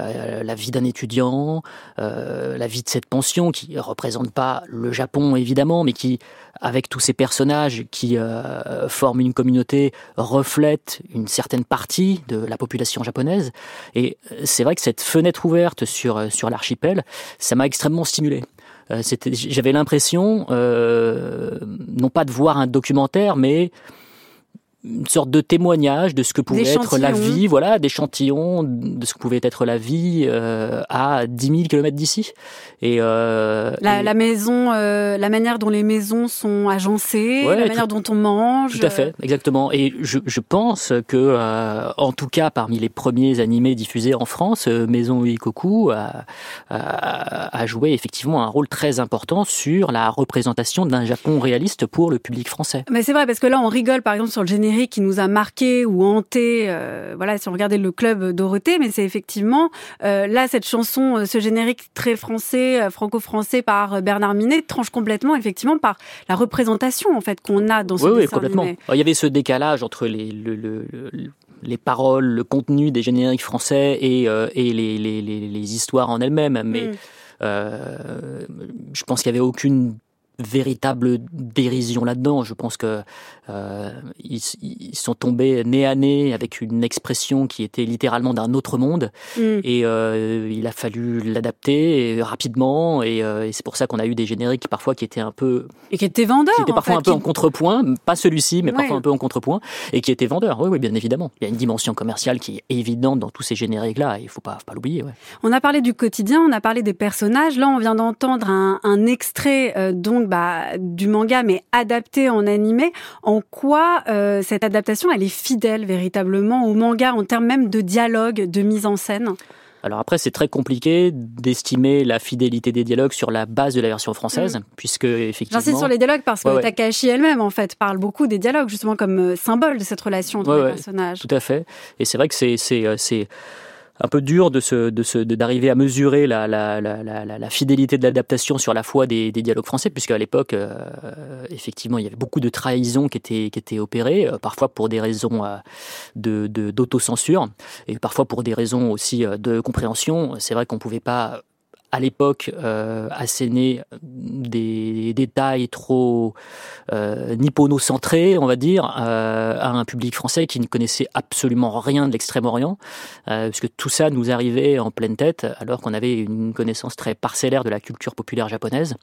Euh, La vie d'un étudiant, euh, la vie de cette pension qui représente pas le Japon évidemment, mais qui, avec tous ces personnages qui euh, forment une communauté, reflète une certaine partie de la population japonaise. Et c'est vrai que cette fenêtre ouverte sur sur l'archipel, ça m'a extrêmement stimulé j'avais l'impression non pas de voir un documentaire mais une sorte de témoignage de ce que pouvait être la vie, voilà, d'échantillons de ce que pouvait être la vie euh, à 10 000 km d'ici. Et, euh, la, la, maison, euh, la manière dont les maisons sont agencées, la manière dont on mange. Tout à fait, exactement. Et je, je pense que, euh, en tout cas, parmi les premiers animés diffusés en France, euh, Maison Uikoku a, a, a, joué effectivement un rôle très important sur la représentation d'un Japon réaliste pour le public français. Mais c'est vrai parce que là, on rigole par exemple sur le générique qui nous a marqué ou hanté. Euh, voilà, si on regardait le club Dorothée, mais c'est effectivement euh, là cette chanson, euh, ce générique très français, franco-français par Bernard Minet tranche complètement effectivement par la représentation en fait qu'on a dans ce oui, oui, complètement. Il y avait ce décalage entre les le, les paroles, le contenu des génériques français et, et les, les, les, histoires en elles-mêmes. Mais mm. je pense qu'il n'y avait aucune véritable dérision là-dedans. Je pense que euh, ils, sont tombés nez à nez avec une expression qui était littéralement d'un autre monde, mm. et euh, il a fallu l'adapter rapidement. Euh, et, c'est pour ça qu'on a eu des génériques parfois qui étaient un peu et qui étaient vendeurs, qui étaient parfois un peu en contrepoint, pas celui-ci, mais parfois un peu en contrepoint, et qui étaient vendeurs. Oui, oui, bien évidemment. Il y a une dimension commerciale qui est évidente dans tous ces génériques-là. Il faut pas, faut pas l'oublier. On a parlé du quotidien, on a parlé des personnages. Là, on vient d'entendre un, un extrait donc bah, du manga, mais adapté en animé. En quoi euh, cette adaptation, elle est fidèle véritablement au manga en termes même de dialogue, de mise en scène? Alors après, c'est très compliqué d'estimer la fidélité des dialogues sur la base de la version française, mm. puisque effectivement. J'insiste sur les dialogues parce que Takahashi elle-même, en fait, parle beaucoup des dialogues justement comme euh, symbole de cette relation entre les personnages. Tout à fait. Et c'est vrai que c'est c'est euh, un peu dur de se, de se, d'arriver à mesurer la, la, la, la, fidélité de l'adaptation sur la foi des, des dialogues français, puisque à l'époque, euh, effectivement, il y avait beaucoup de trahisons qui étaient, qui étaient opérées, euh, parfois pour des raisons euh, de, de, d'autocensure, et parfois pour des raisons aussi de compréhension. C'est vrai qu'on pouvait pas à l'époque euh, asséner des détails trop euh, nippono-centrés, on va dire, euh, à un public français qui ne connaissait absolument rien de l'Extrême-Orient, euh, puisque tout ça nous arrivait en pleine tête, alors qu'on avait une connaissance très parcellaire de la culture populaire japonaise.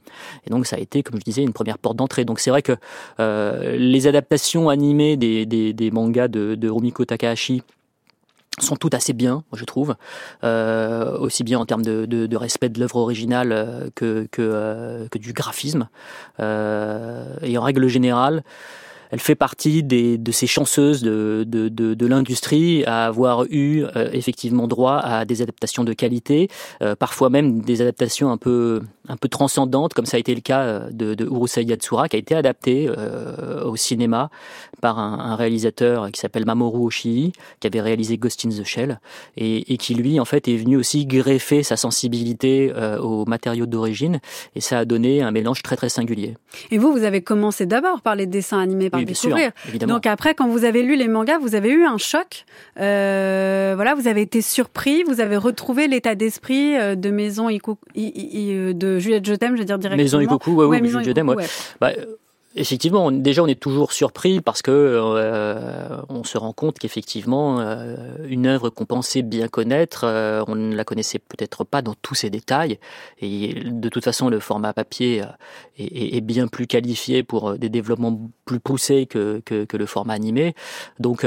Et donc ça a été, comme je disais, une première porte d'entrée. Donc c'est vrai que les adaptations animées des, des, des mangas de, de Takahashi sont toutes assez bien, je trouve, euh, aussi bien en termes de, respect de l'œuvre originale euh, euh, que, du graphisme. Et en règle générale, elle fait partie des, de ces chanceuses de, de, de, de l'industrie à avoir eu euh, effectivement droit à des adaptations de qualité, euh, parfois même des adaptations un peu, un peu transcendantes, comme ça a été le cas euh, de, de Urusei Yatsura, qui a été adapté au cinéma par un, réalisateur qui s'appelle Mamoru Oshii, qui avait réalisé Ghost in the Shell, et, et qui lui, en fait, est venu aussi greffer sa sensibilité aux matériaux d'origine, et ça a donné un mélange très très singulier. Et vous, vous avez commencé d'abord par les dessins animés, oui, découvrir. Sûr, Donc après, quand vous avez lu les mangas, vous avez eu un choc. Euh, voilà, vous avez été surpris, vous avez retrouvé l'état d'esprit euh, de Maison Ikoku, de Juliette Je t'aime, je veux dire directement. Maison Ikoku, ouais, ouais, oui, Juliette Je t'aime, ouais. Bah, Effectivement, on, déjà on est toujours surpris parce que euh, on se rend compte qu'effectivement euh, une œuvre qu'on pensait bien connaître, euh, on ne la connaissait peut-être pas dans tous ses détails. Et de toute façon, le format papier est, bien plus qualifié pour des développements plus poussés que, que, le format animé. Donc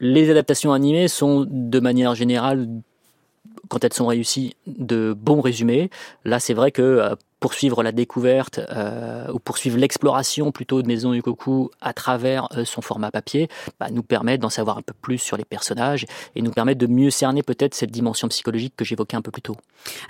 les adaptations animées sont de manière générale quand elles sont réussies, de bons résumés. Là, c'est vrai que poursuivre la découverte euh, ou poursuivre l'exploration plutôt de Maison Yukoku à travers euh, son format papier bah, nous permet d'en savoir un peu plus sur les personnages et nous permet de mieux cerner peut-être cette dimension psychologique que j'évoquais un peu plus tôt.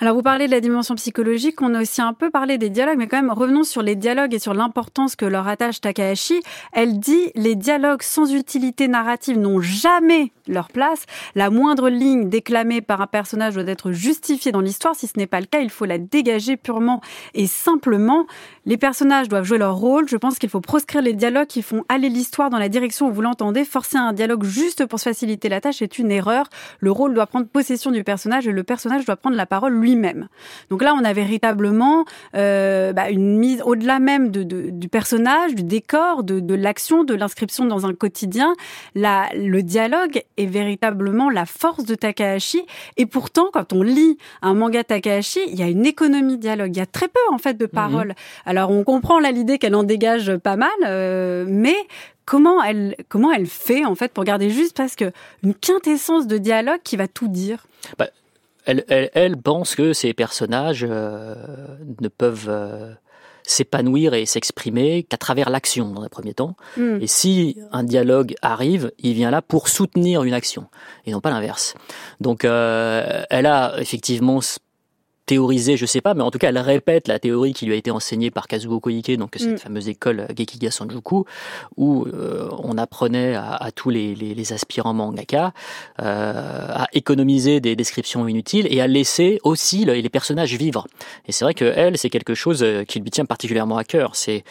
Alors vous parlez de la dimension psychologique, on a aussi un peu parlé des dialogues, mais quand même revenons sur les dialogues et sur l'importance que leur attache Takahashi. Elle dit les dialogues sans utilité narrative n'ont jamais leur place. La moindre ligne déclamée par un personnage doit être justifiée dans l'histoire. Si ce n'est pas le cas, il faut la dégager purement et simplement, les personnages doivent jouer leur rôle. Je pense qu'il faut proscrire les dialogues qui font aller l'histoire dans la direction où vous l'entendez. Forcer un dialogue juste pour se faciliter la tâche est une erreur. Le rôle doit prendre possession du personnage et le personnage doit prendre la parole lui-même. Donc là, on a véritablement euh, bah, une mise au-delà même de, de, du personnage, du décor, de, de l'action, de l'inscription dans un quotidien. La, le dialogue est véritablement la force de Takahashi. Et pourtant, quand on lit un manga Takahashi, il y a une économie de dialogue. Il y a très peu en fait de paroles. Mmh. Alors on comprend là l'idée qu'elle en dégage pas mal, euh, mais comment elle comment elle fait en fait pour garder juste parce que une quintessence de dialogue qui va tout dire? Bah, elle, elle, elle, pense que ces personnages euh, ne peuvent euh, s'épanouir et s'exprimer qu'à travers l'action dans un premier temps. Mm. Et si un dialogue arrive, il vient là pour soutenir une action et non pas l'inverse. Donc elle a effectivement théorisé, je sais pas, mais en tout cas, elle répète la théorie qui lui a été enseignée par Kazuo Koike, donc cette mm. fameuse école Gekiga Sanjuku, où euh, on apprenait à, à tous les, les, les, aspirants mangaka euh, à économiser des descriptions inutiles et à laisser aussi le, les personnages vivre. Et c'est vrai que elle, c'est quelque chose euh, qui lui tient particulièrement à cœur. C'est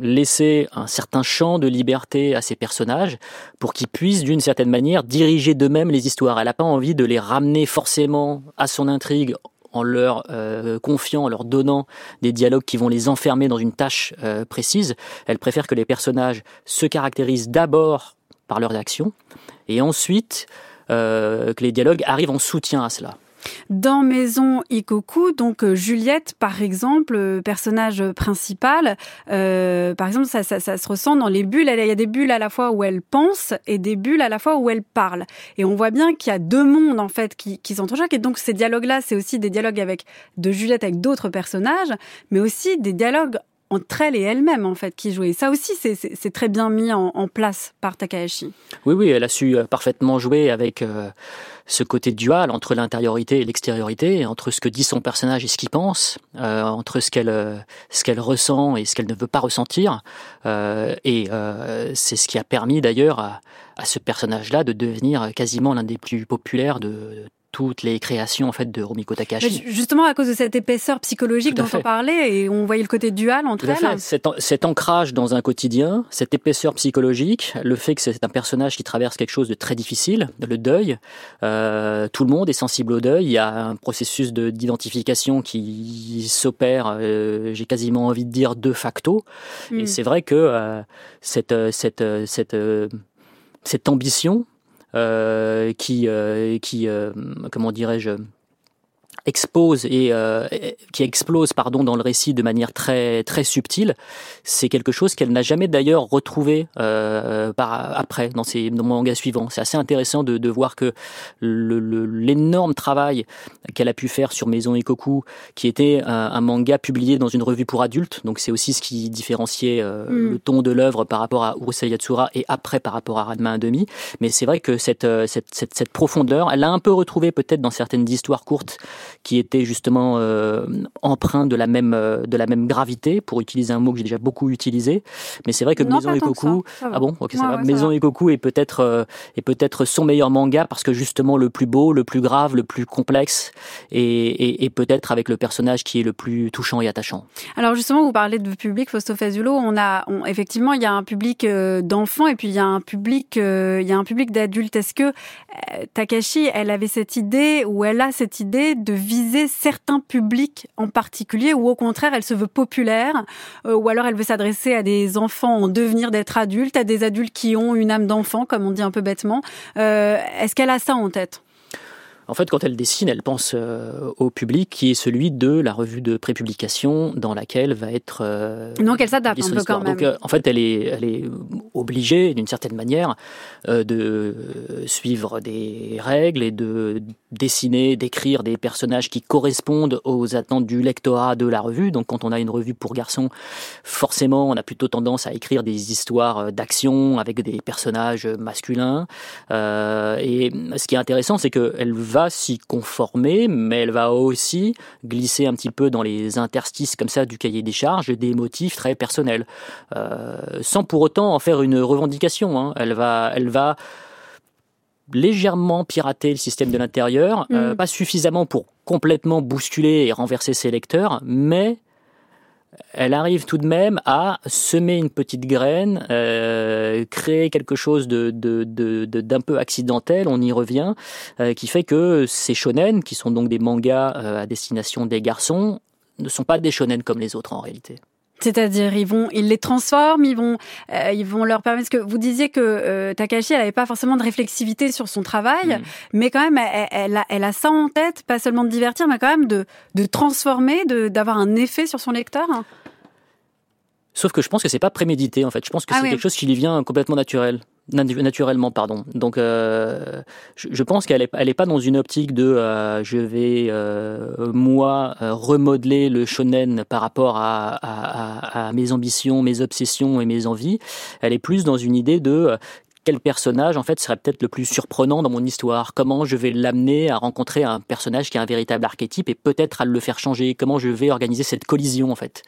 laisser un certain champ de liberté à ces personnages pour qu'ils puissent d'une certaine manière diriger d'eux-mêmes les histoires. Elle n'a pas envie de les ramener forcément à son intrigue en leur euh, confiant, en leur donnant des dialogues qui vont les enfermer dans une tâche euh, précise. Elle préfère que les personnages se caractérisent d'abord par leurs actions et ensuite euh, que les dialogues arrivent en soutien à cela. Dans Maison Ikoku, donc euh, Juliette, par exemple, euh, personnage principal, euh, par exemple, ça, ça, se ressent dans les bulles. Il y a des bulles à la fois où elle pense et des bulles à la fois où elle parle. Et on voit bien qu'il y a deux mondes en fait qui, qui s'entrechoquent. Et donc ces dialogues-là, c'est aussi des dialogues avec de Juliette avec d'autres personnages, mais aussi des dialogues entre elle et elle-même en fait qui jouait. Ça aussi c'est très bien mis en, place par Takahashi. Oui oui, elle a su parfaitement jouer avec euh, ce côté dual entre l'intériorité et l'extériorité, entre ce que dit son personnage et ce qu'il pense, euh, entre ce qu'elle ce qu'elle ressent et ce qu'elle ne veut pas ressentir. Euh, et c'est ce qui a permis d'ailleurs à, ce personnage-là de devenir quasiment l'un des plus populaires de toutes les créations en fait de Rumiko Takahashi. Mais justement à cause de cette épaisseur psychologique dont on parlait et on voyait le côté dual entre elles. Cet, cet, ancrage dans un quotidien, cette épaisseur psychologique, le fait que c'est un personnage qui traverse quelque chose de très difficile, le deuil. Euh, tout le monde est sensible au deuil. Il y a un processus d'identification qui s'opère. Euh, J'ai quasiment envie de dire de facto. Mm. Et c'est vrai que euh, cette cette cette cette ambition qui, euh, qui euh, comment dirais-je, expose et qui explose pardon dans le récit de manière très très subtile, c'est quelque chose qu'elle n'a jamais d'ailleurs retrouvé par après dans ses dans mangas suivants. C'est assez intéressant de, de voir que l'énorme travail qu'elle a pu faire sur Maison Ikoku, qui était un, manga publié dans une revue pour adultes, donc c'est aussi ce qui différenciait mm. le ton de l'œuvre par rapport à Urusei Yatsura et après par rapport à Ranma 1,5. Mais c'est vrai que cette, cette, cette, cette profondeur, elle l'a un peu retrouvée peut-être dans certaines histoires courtes qui étaient justement euh, de la même euh, de la même gravité, pour utiliser un mot que j'ai déjà beaucoup utilisé. Mais c'est vrai que Maison et Koku, ah bon, ok, ça va. Maison et est peut-être euh, est peut-être son meilleur manga parce que justement le plus beau, le plus grave, le plus complexe et, et, peut-être avec le personnage qui est le plus touchant et attachant. Alors justement, vous parlez de public, Fausto Fazulo, on a effectivement il y a un public euh, d'enfants et puis il y a un public il y a un public d'adultes. Est-ce que Takashi, elle avait cette idée ou elle a cette idée de viser certains publics en particulier ou au contraire elle se veut populaire euh, ou alors elle veut s'adresser à des enfants en devenir d'être adultes, à des adultes qui ont une âme d'enfant comme on dit un peu bêtement. Euh, est-ce qu'elle a ça en tête? En fait, quand elle dessine, elle pense euh, au public qui est celui de la revue de prépublication dans laquelle va être. Euh, Donc elle s'adapte un peu quand même. Donc euh, en fait, elle est, elle est obligée d'une certaine manière euh, de suivre des règles et de dessiner, d'écrire des personnages qui correspondent aux attentes du lectorat de la revue. Donc quand on a une revue pour garçons, forcément, on a plutôt tendance à écrire des histoires d'action avec des personnages masculins. et ce qui est intéressant, c'est qu'elle va va s'y conformer, mais elle va aussi glisser un petit peu dans les interstices comme ça du cahier des charges des motifs très personnels, euh, sans pour autant en faire une revendication. Hein. Elle va, elle va légèrement pirater le système de l'intérieur, euh, mm. pas suffisamment pour complètement bousculer et renverser ses lecteurs, mais elle arrive tout de même à semer une petite graine, euh, créer quelque chose de, d'un peu accidentel, on y revient, euh, qui fait que ces shonen, qui sont donc des mangas euh, à destination des garçons, ne sont pas des shonen comme les autres en réalité. C'est-à-dire, ils vont, ils les transforment, ils vont, euh, ils vont leur permettre. que vous disiez que euh, Takashi, elle n'avait pas forcément de réflexivité sur son travail, mm. mais quand même, elle, a, elle, a, ça en tête, pas seulement de divertir, mais quand même de, de transformer, de, d'avoir un effet sur son lecteur. Sauf que je pense que c'est pas prémédité en fait. Je pense que ah c'est quelque chose qui lui vient complètement naturel naturellement pardon. Donc euh, je, pense qu'elle est elle est pas dans une optique de euh, je vais euh, moi remodeler le shonen par rapport à, à, à, mes ambitions mes obsessions et mes envies. Elle est plus dans une idée de quel personnage en fait serait peut-être le plus surprenant dans mon histoire? Comment je vais l'amener à rencontrer un personnage qui a un véritable archétype et peut-être à le faire changer? Comment je vais organiser cette collision en fait?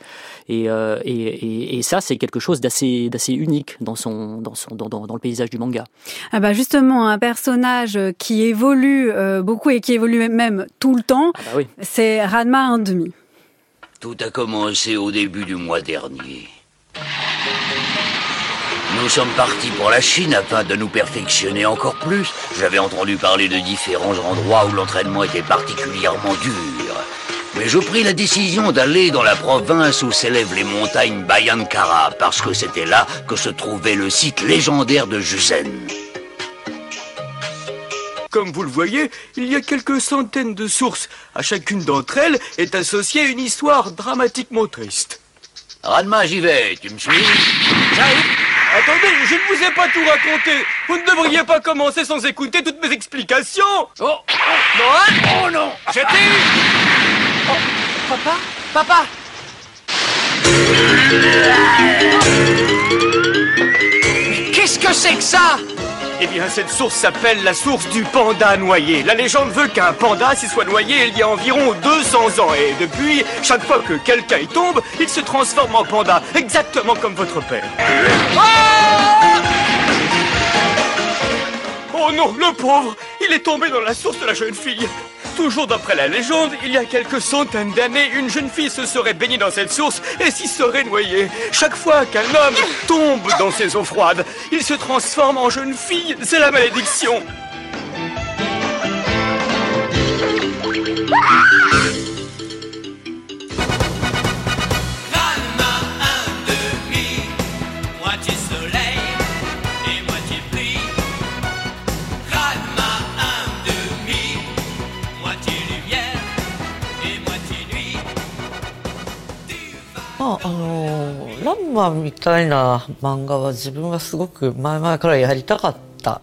Et, euh, et, et, ça c'est quelque chose d'assez d'assez unique dans son dans son dans, dans, le paysage du manga. Ah bah justement un personnage qui évolue euh, beaucoup et qui évolue même tout le temps, ah bah c'est Ranma 1,5. Tout a commencé au début du mois dernier. Nous sommes partis pour la Chine afin de nous perfectionner encore plus. J'avais entendu parler de différents endroits où l'entraînement était particulièrement dur. Mais je pris la décision d'aller dans la province où s'élèvent les montagnes Bayankara, parce que c'était là que se trouvait le site légendaire de Jusen. Comme vous le voyez, il y a quelques centaines de sources. À chacune d'entre elles est associée une histoire dramatiquement triste. Ranma, j'y vais, tu me suis Attendez, je ne vous ai pas tout raconté. Vous ne devriez pas commencer sans écouter toutes mes explications. Oh, oh non, oh non, je t'ai Oh, papa, papa. Qu'est-ce que c'est que ça? Eh bien, cette source s'appelle la source du panda noyé. La légende veut qu'un panda s'y soit noyé il y a environ 200 ans. Et depuis, chaque fois que quelqu'un y tombe, il se transforme en panda, exactement comme votre père. Oh non, le pauvre Il est tombé dans la source de la jeune fille. Toujours d'après la légende, il y a quelques centaines d'années, une jeune fille se serait baignée dans cette source et s'y serait noyée. Chaque fois qu'un homme tombe dans ces eaux froides, il se transforme en jeune fille. C'est la malédiction.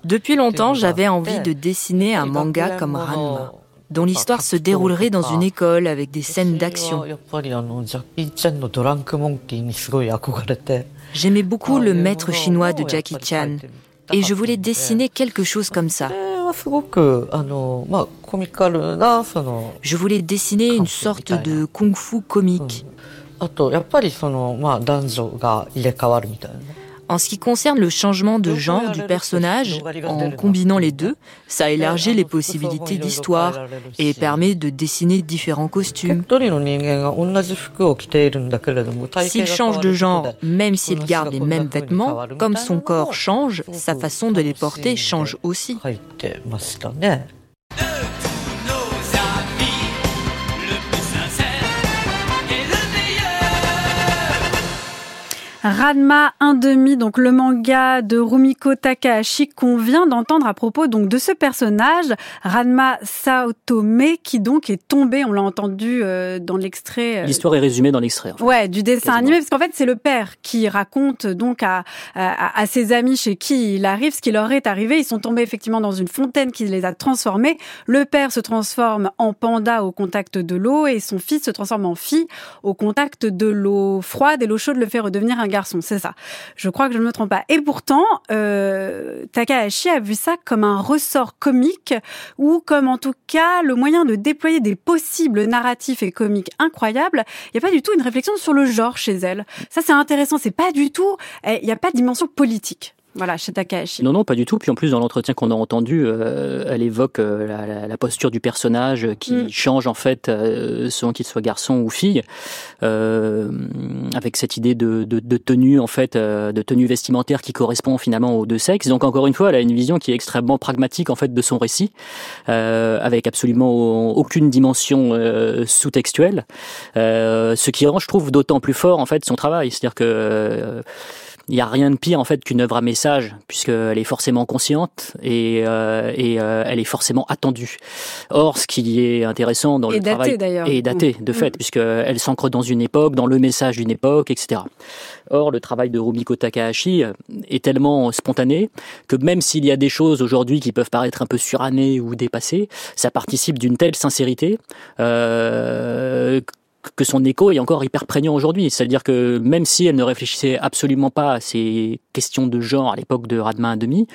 Depuis longtemps, j'avais envie de dessiner un manga comme Ranma, dont l'histoire se déroulerait dans une école avec des scènes d'action. J'aimais beaucoup le maître chinois de Jackie Chan. et je voulais dessiner quelque chose comme ça. Je voulais dessiner une sorte de kung-fu comique. En ce qui concerne le changement de genre du personnage, en combinant les deux, ça élargit les possibilités d'histoire et permet de dessiner différents costumes. S'il change de genre, même s'il garde les mêmes vêtements, comme son corps change, sa façon de les porter change aussi. Ranma 1,5, donc le manga de Rumiko Takahashi qu'on vient d'entendre à propos donc de ce personnage, Ranma Saotome, qui donc est tombé, on l'a entendu euh, dans l'extrait. Euh, L'histoire est résumée dans l'extrait. Ouais, du dessin animé, parce qu'en fait c'est le père qui raconte donc à, à, à, ses amis chez qui il arrive ce qui leur est arrivé. Ils sont tombés effectivement dans une fontaine qui les a transformés. Le père se transforme en panda au contact de l'eau et son fils se transforme en fille au contact de l'eau froide et l'eau chaude le fait redevenir un c'est ça. Je crois que je ne me trompe pas. Et pourtant, euh, Takahashi a vu ça comme un ressort comique ou comme en tout cas le moyen de déployer des possibles narratifs et comiques incroyables. Il n'y a pas du tout une réflexion sur le genre chez elle. Ça, c'est intéressant. C'est pas du tout. Eh, il n'y a pas de dimension politique. Voilà, chez Takahashi. Non, non, pas du tout. Puis en plus, dans l'entretien qu'on a entendu, euh, elle évoque euh, la, la, posture du personnage qui mm. change en fait euh, selon qu'il soit garçon ou fille, euh, avec cette idée de, de, de, tenue en fait, euh, de tenue vestimentaire qui correspond finalement aux deux sexes. Donc encore une fois, elle a une vision qui est extrêmement pragmatique en fait de son récit, avec absolument aucune dimension sous-textuelle, ce qui rend, je trouve, d'autant plus fort en fait son travail. C'est-à-dire que il n'y a rien de pire en fait qu'une œuvre à message, puisqu'elle est forcément consciente et, euh, et euh, elle est forcément attendue. Or, ce qui est intéressant dans et le daté, travail est daté de fait, mmh. puisqu'elle s'ancre dans une époque, dans le message d'une époque, etc. Or, le travail de Rumiko Takahashi est tellement spontané que même s'il y a des choses aujourd'hui qui peuvent paraître un peu surannées ou dépassées, ça participe d'une telle sincérité euh, que son écho est encore hyper prégnant aujourd'hui. C'est-à-dire que même si elle ne réfléchissait absolument pas à ces questions de genre à l'époque de Radma 1,5,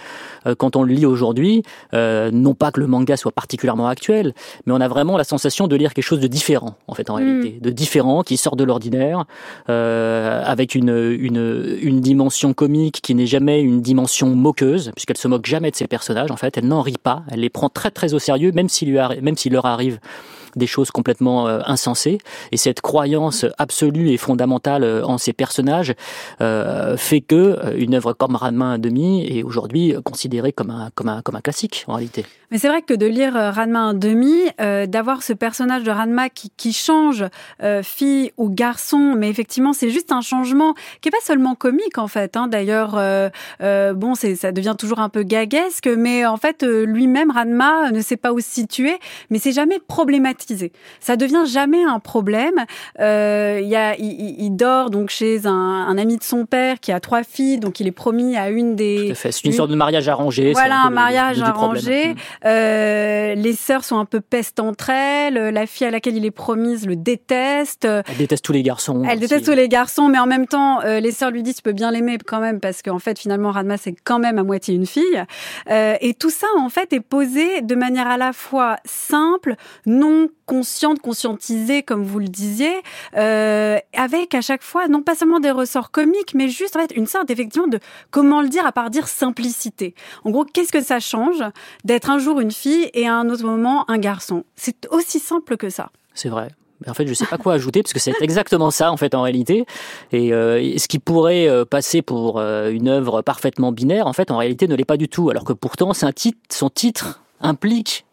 euh, quand on le lit aujourd'hui, euh, non pas que le manga soit particulièrement actuel, mais on a vraiment la sensation de lire quelque chose de différent, en fait, en mm. réalité. De différent, qui sort de l'ordinaire, euh, avec une, une, une dimension comique qui n'est jamais une dimension moqueuse, puisqu'elle se moque jamais de ses personnages, en fait. Elle n'en rit pas, elle les prend très très au sérieux, même s'il lui même s'il leur arrive des choses complètement euh, insensées. Et cette croyance absolue et fondamentale euh, en ces personnages euh, fait que une œuvre comme Ranma demi est aujourd'hui considérée comme un, comme, un, comme un classique en réalité. Mais c'est vrai que de lire Ranma demi, euh, d'avoir ce personnage de Ranma qui, qui change fille ou garçon, mais effectivement c'est juste un changement qui est pas seulement comique en fait. Hein. D'ailleurs, bon, c'est ça devient toujours un peu gaguesque, mais en fait lui-même Ranma ne sait pas où se situer, mais c'est jamais problématique ça devient jamais un problème. Euh, y a, il, il, dort donc chez un, un, ami de son père qui a trois filles, donc il est promis à une des. C'est une, sorte de mariage arrangé. Voilà, un, un mariage arrangé. Euh, les sœurs sont un peu pestes entre elles. La fille à laquelle il est promise le déteste. Elle déteste tous les garçons. Elle déteste tous les garçons, mais en même temps, euh, les sœurs lui disent tu peux bien l'aimer quand même parce qu'en fait finalement Radma c'est quand même à moitié une fille. Et tout ça en fait est posé de manière à la fois simple, non consciente, conscientisée, comme vous le disiez, euh, avec à chaque fois non pas seulement des ressorts comiques, mais juste en fait une sorte effectivement de comment le dire à part dire simplicité. En gros, qu'est-ce que ça change d'être un jour une fille et à un autre moment un garçon? C'est aussi simple que ça. C'est vrai. En fait, je sais pas quoi ajouter parce que c'est exactement ça en fait en réalité. Et euh, ce qui pourrait euh, passer pour une œuvre parfaitement binaire, en fait, en réalité, ne l'est pas du tout. Alors que pourtant, un titre, son titre implique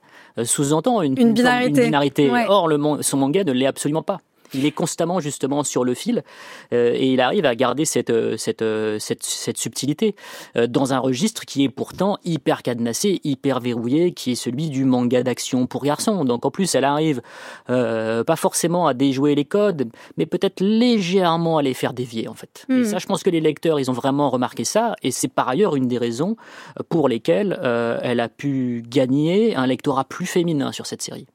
sous-entend une, une, binarité. Une binarité. Ouais. Or, le, son manga ne l'est absolument pas. Il est constamment justement sur le fil euh, et il arrive à garder cette, euh, cette, euh, cette, cette subtilité dans un registre qui est pourtant hyper cadenassé, hyper verrouillé, qui est celui du manga d'action pour garçons. Donc en plus, elle arrive pas forcément à déjouer les codes, mais peut-être légèrement à les faire dévier en fait. Et hmm. ça, je pense que les lecteurs, ils ont vraiment remarqué ça et c'est par ailleurs une des raisons pour lesquelles elle a pu gagner un lectorat plus féminin sur cette série.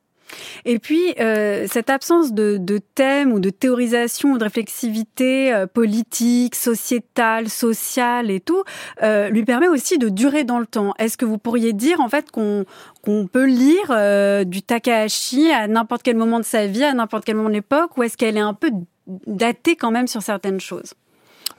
Et puis, euh, cette absence de, de, thème ou de théorisation ou de réflexivité euh, politique, sociétale, sociale et tout, euh, lui permet aussi de durer dans le temps. Est-ce que vous pourriez dire en fait qu'on qu'on peut lire euh, du Takahashi à n'importe quel moment de sa vie, à n'importe quel moment de l'époque, ou est-ce qu'elle est un peu datée quand même sur certaines choses?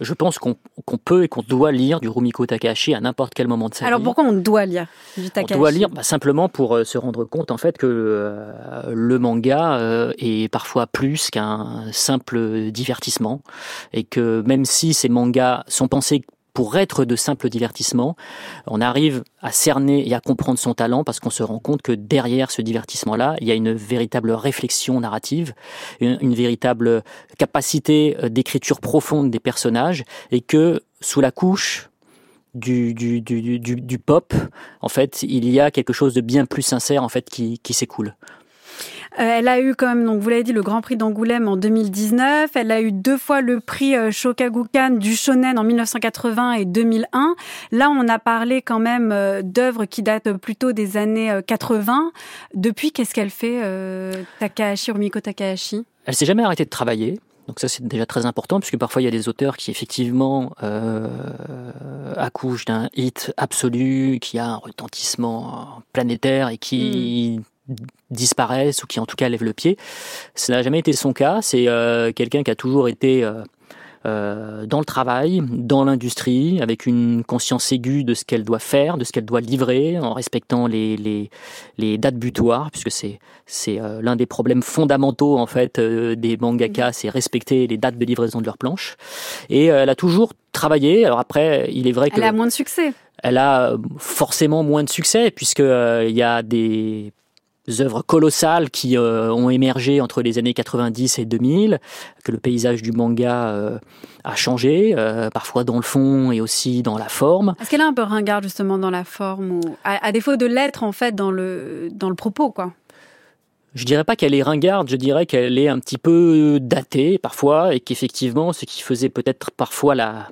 Je pense qu'on peut et qu'on doit lire du Rumiko Takahashi à n'importe quel moment de sa vie. Alors pourquoi on doit lire du Takahashi On doit lire bah, simplement pour euh, se rendre compte en fait que euh, le manga euh, est parfois plus qu'un simple divertissement et que même si ces mangas sont pensés pour être de simples divertissements, on arrive à cerner et à comprendre son talent parce qu'on se rend compte que derrière ce divertissement-là, il y a une véritable réflexion narrative, une, véritable capacité euh, d'écriture profonde des personnages et que sous la couche du, du, du, du, pop, en fait, il y a quelque chose de bien plus sincère en fait qui, qui s'écoule. Euh, elle a eu, comme donc vous l'avez dit, le Grand Prix d'Angoulême en 2019. Elle a eu deux fois le prix euh, Shokagukan du Shonen en 1980 et 2001. Là, on a parlé quand même euh, d'œuvres qui datent plutôt des années 80. Depuis, qu'est-ce qu'elle fait, Takahashi, Rumiko Takahashi? Elle s'est jamais arrêtée de travailler. Donc ça c'est déjà très important puisque parfois il y a des auteurs qui effectivement euh, accouchent d'un hit absolu, qui a un retentissement planétaire et qui hmm disparaissent ou qui en tout cas lèvent le pied. Ça n'a jamais été son cas. C'est euh, quelqu'un qui a toujours été euh, euh, dans le travail, dans l'industrie, avec une conscience aiguë de ce qu'elle doit faire, de ce qu'elle doit livrer, en respectant les, les, les dates butoirs, puisque c'est c'est l'un des problèmes fondamentaux en fait des mangaka, c'est respecter les dates de livraison de leurs planches. Et elle a toujours travaillé. Alors après, il est vrai que elle a moins de succès. Elle a forcément moins de succès puisque il y a des œuvres colossales qui euh, ont émergé entre les années 90 et 2000, que le paysage du manga euh, a changé, euh, parfois dans le fond et aussi dans la forme. Est-ce qu'elle est un peu ringarde justement dans la forme, ou à, défaut de l'être en fait dans le, dans le propos quoi? Je dirais pas qu'elle est ringarde, je dirais qu'elle est un petit peu datée parfois et qu'effectivement ce qui faisait peut-être parfois la,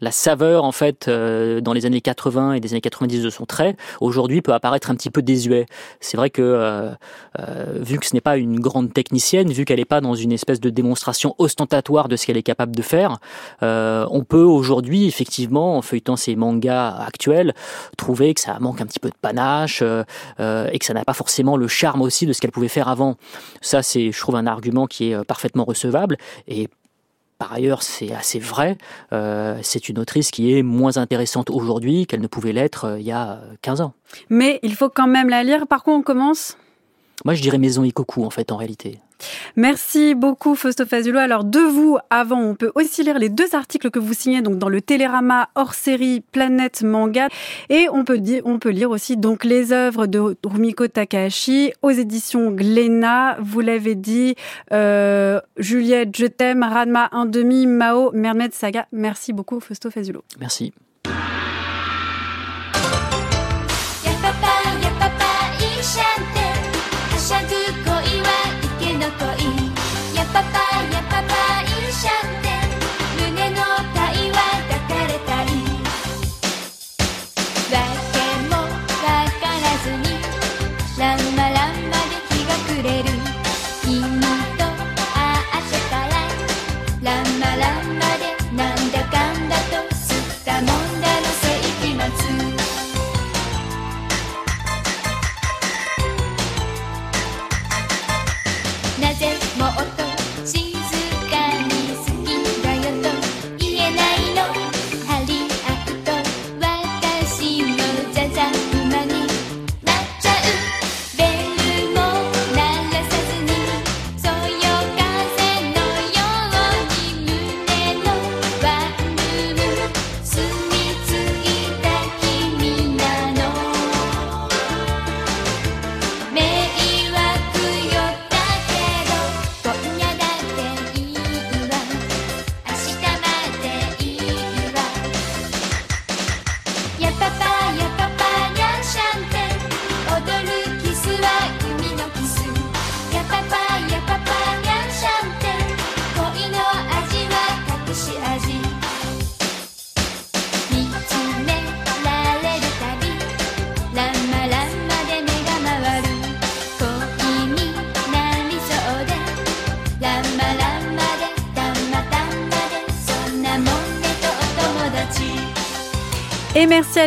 la saveur en fait euh, dans les années 80 et des années 90 de son trait aujourd'hui peut apparaître un petit peu désuet. C'est vrai que euh, euh, vu que ce n'est pas une grande technicienne, vu qu'elle n'est pas dans une espèce de démonstration ostentatoire de ce qu'elle est capable de faire, on peut aujourd'hui effectivement en feuilletant ses mangas actuels trouver que ça manque un petit peu de panache et que ça n'a pas forcément le charme aussi de ce qu'elle pouvait faire avant. Ça c'est je trouve un argument qui est parfaitement recevable et par ailleurs, c'est assez vrai. Euh, c'est une autrice qui est moins intéressante aujourd'hui qu'elle ne pouvait l'être euh, il y a 15 ans. Mais il faut quand même la lire. Par quoi on commence? Moi, je dirais Maison Ikoku, en fait, en réalité. Merci beaucoup Fausto Fazulo. Alors de vous, avant, on peut aussi lire les deux articles que vous signez donc dans le Télérama hors série Planète Manga et on peut lire aussi donc les œuvres de Rumiko Takahashi aux éditions Glénat. Vous l'avez dit, euh, Juliette, je t'aime, Ranma un demi, Mao, Mermaid Saga. Merci beaucoup Fausto Fazulo. Merci. パパ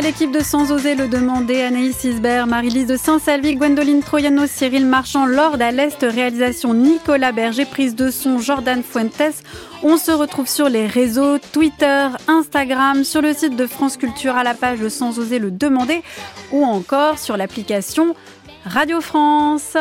l'équipe de Sans oser le demander, Anaïs Isbert, Marie-Lise de Saint-Salvi, Gwendoline Troyano, Cyril Marchand, Lord à l'Est, réalisation Nicolas Berger, prise de son Jordan Fuentes. On se retrouve sur les réseaux Twitter, Instagram, sur le site de France Culture à la page de Sans oser le demander ou encore sur l'application Radio France.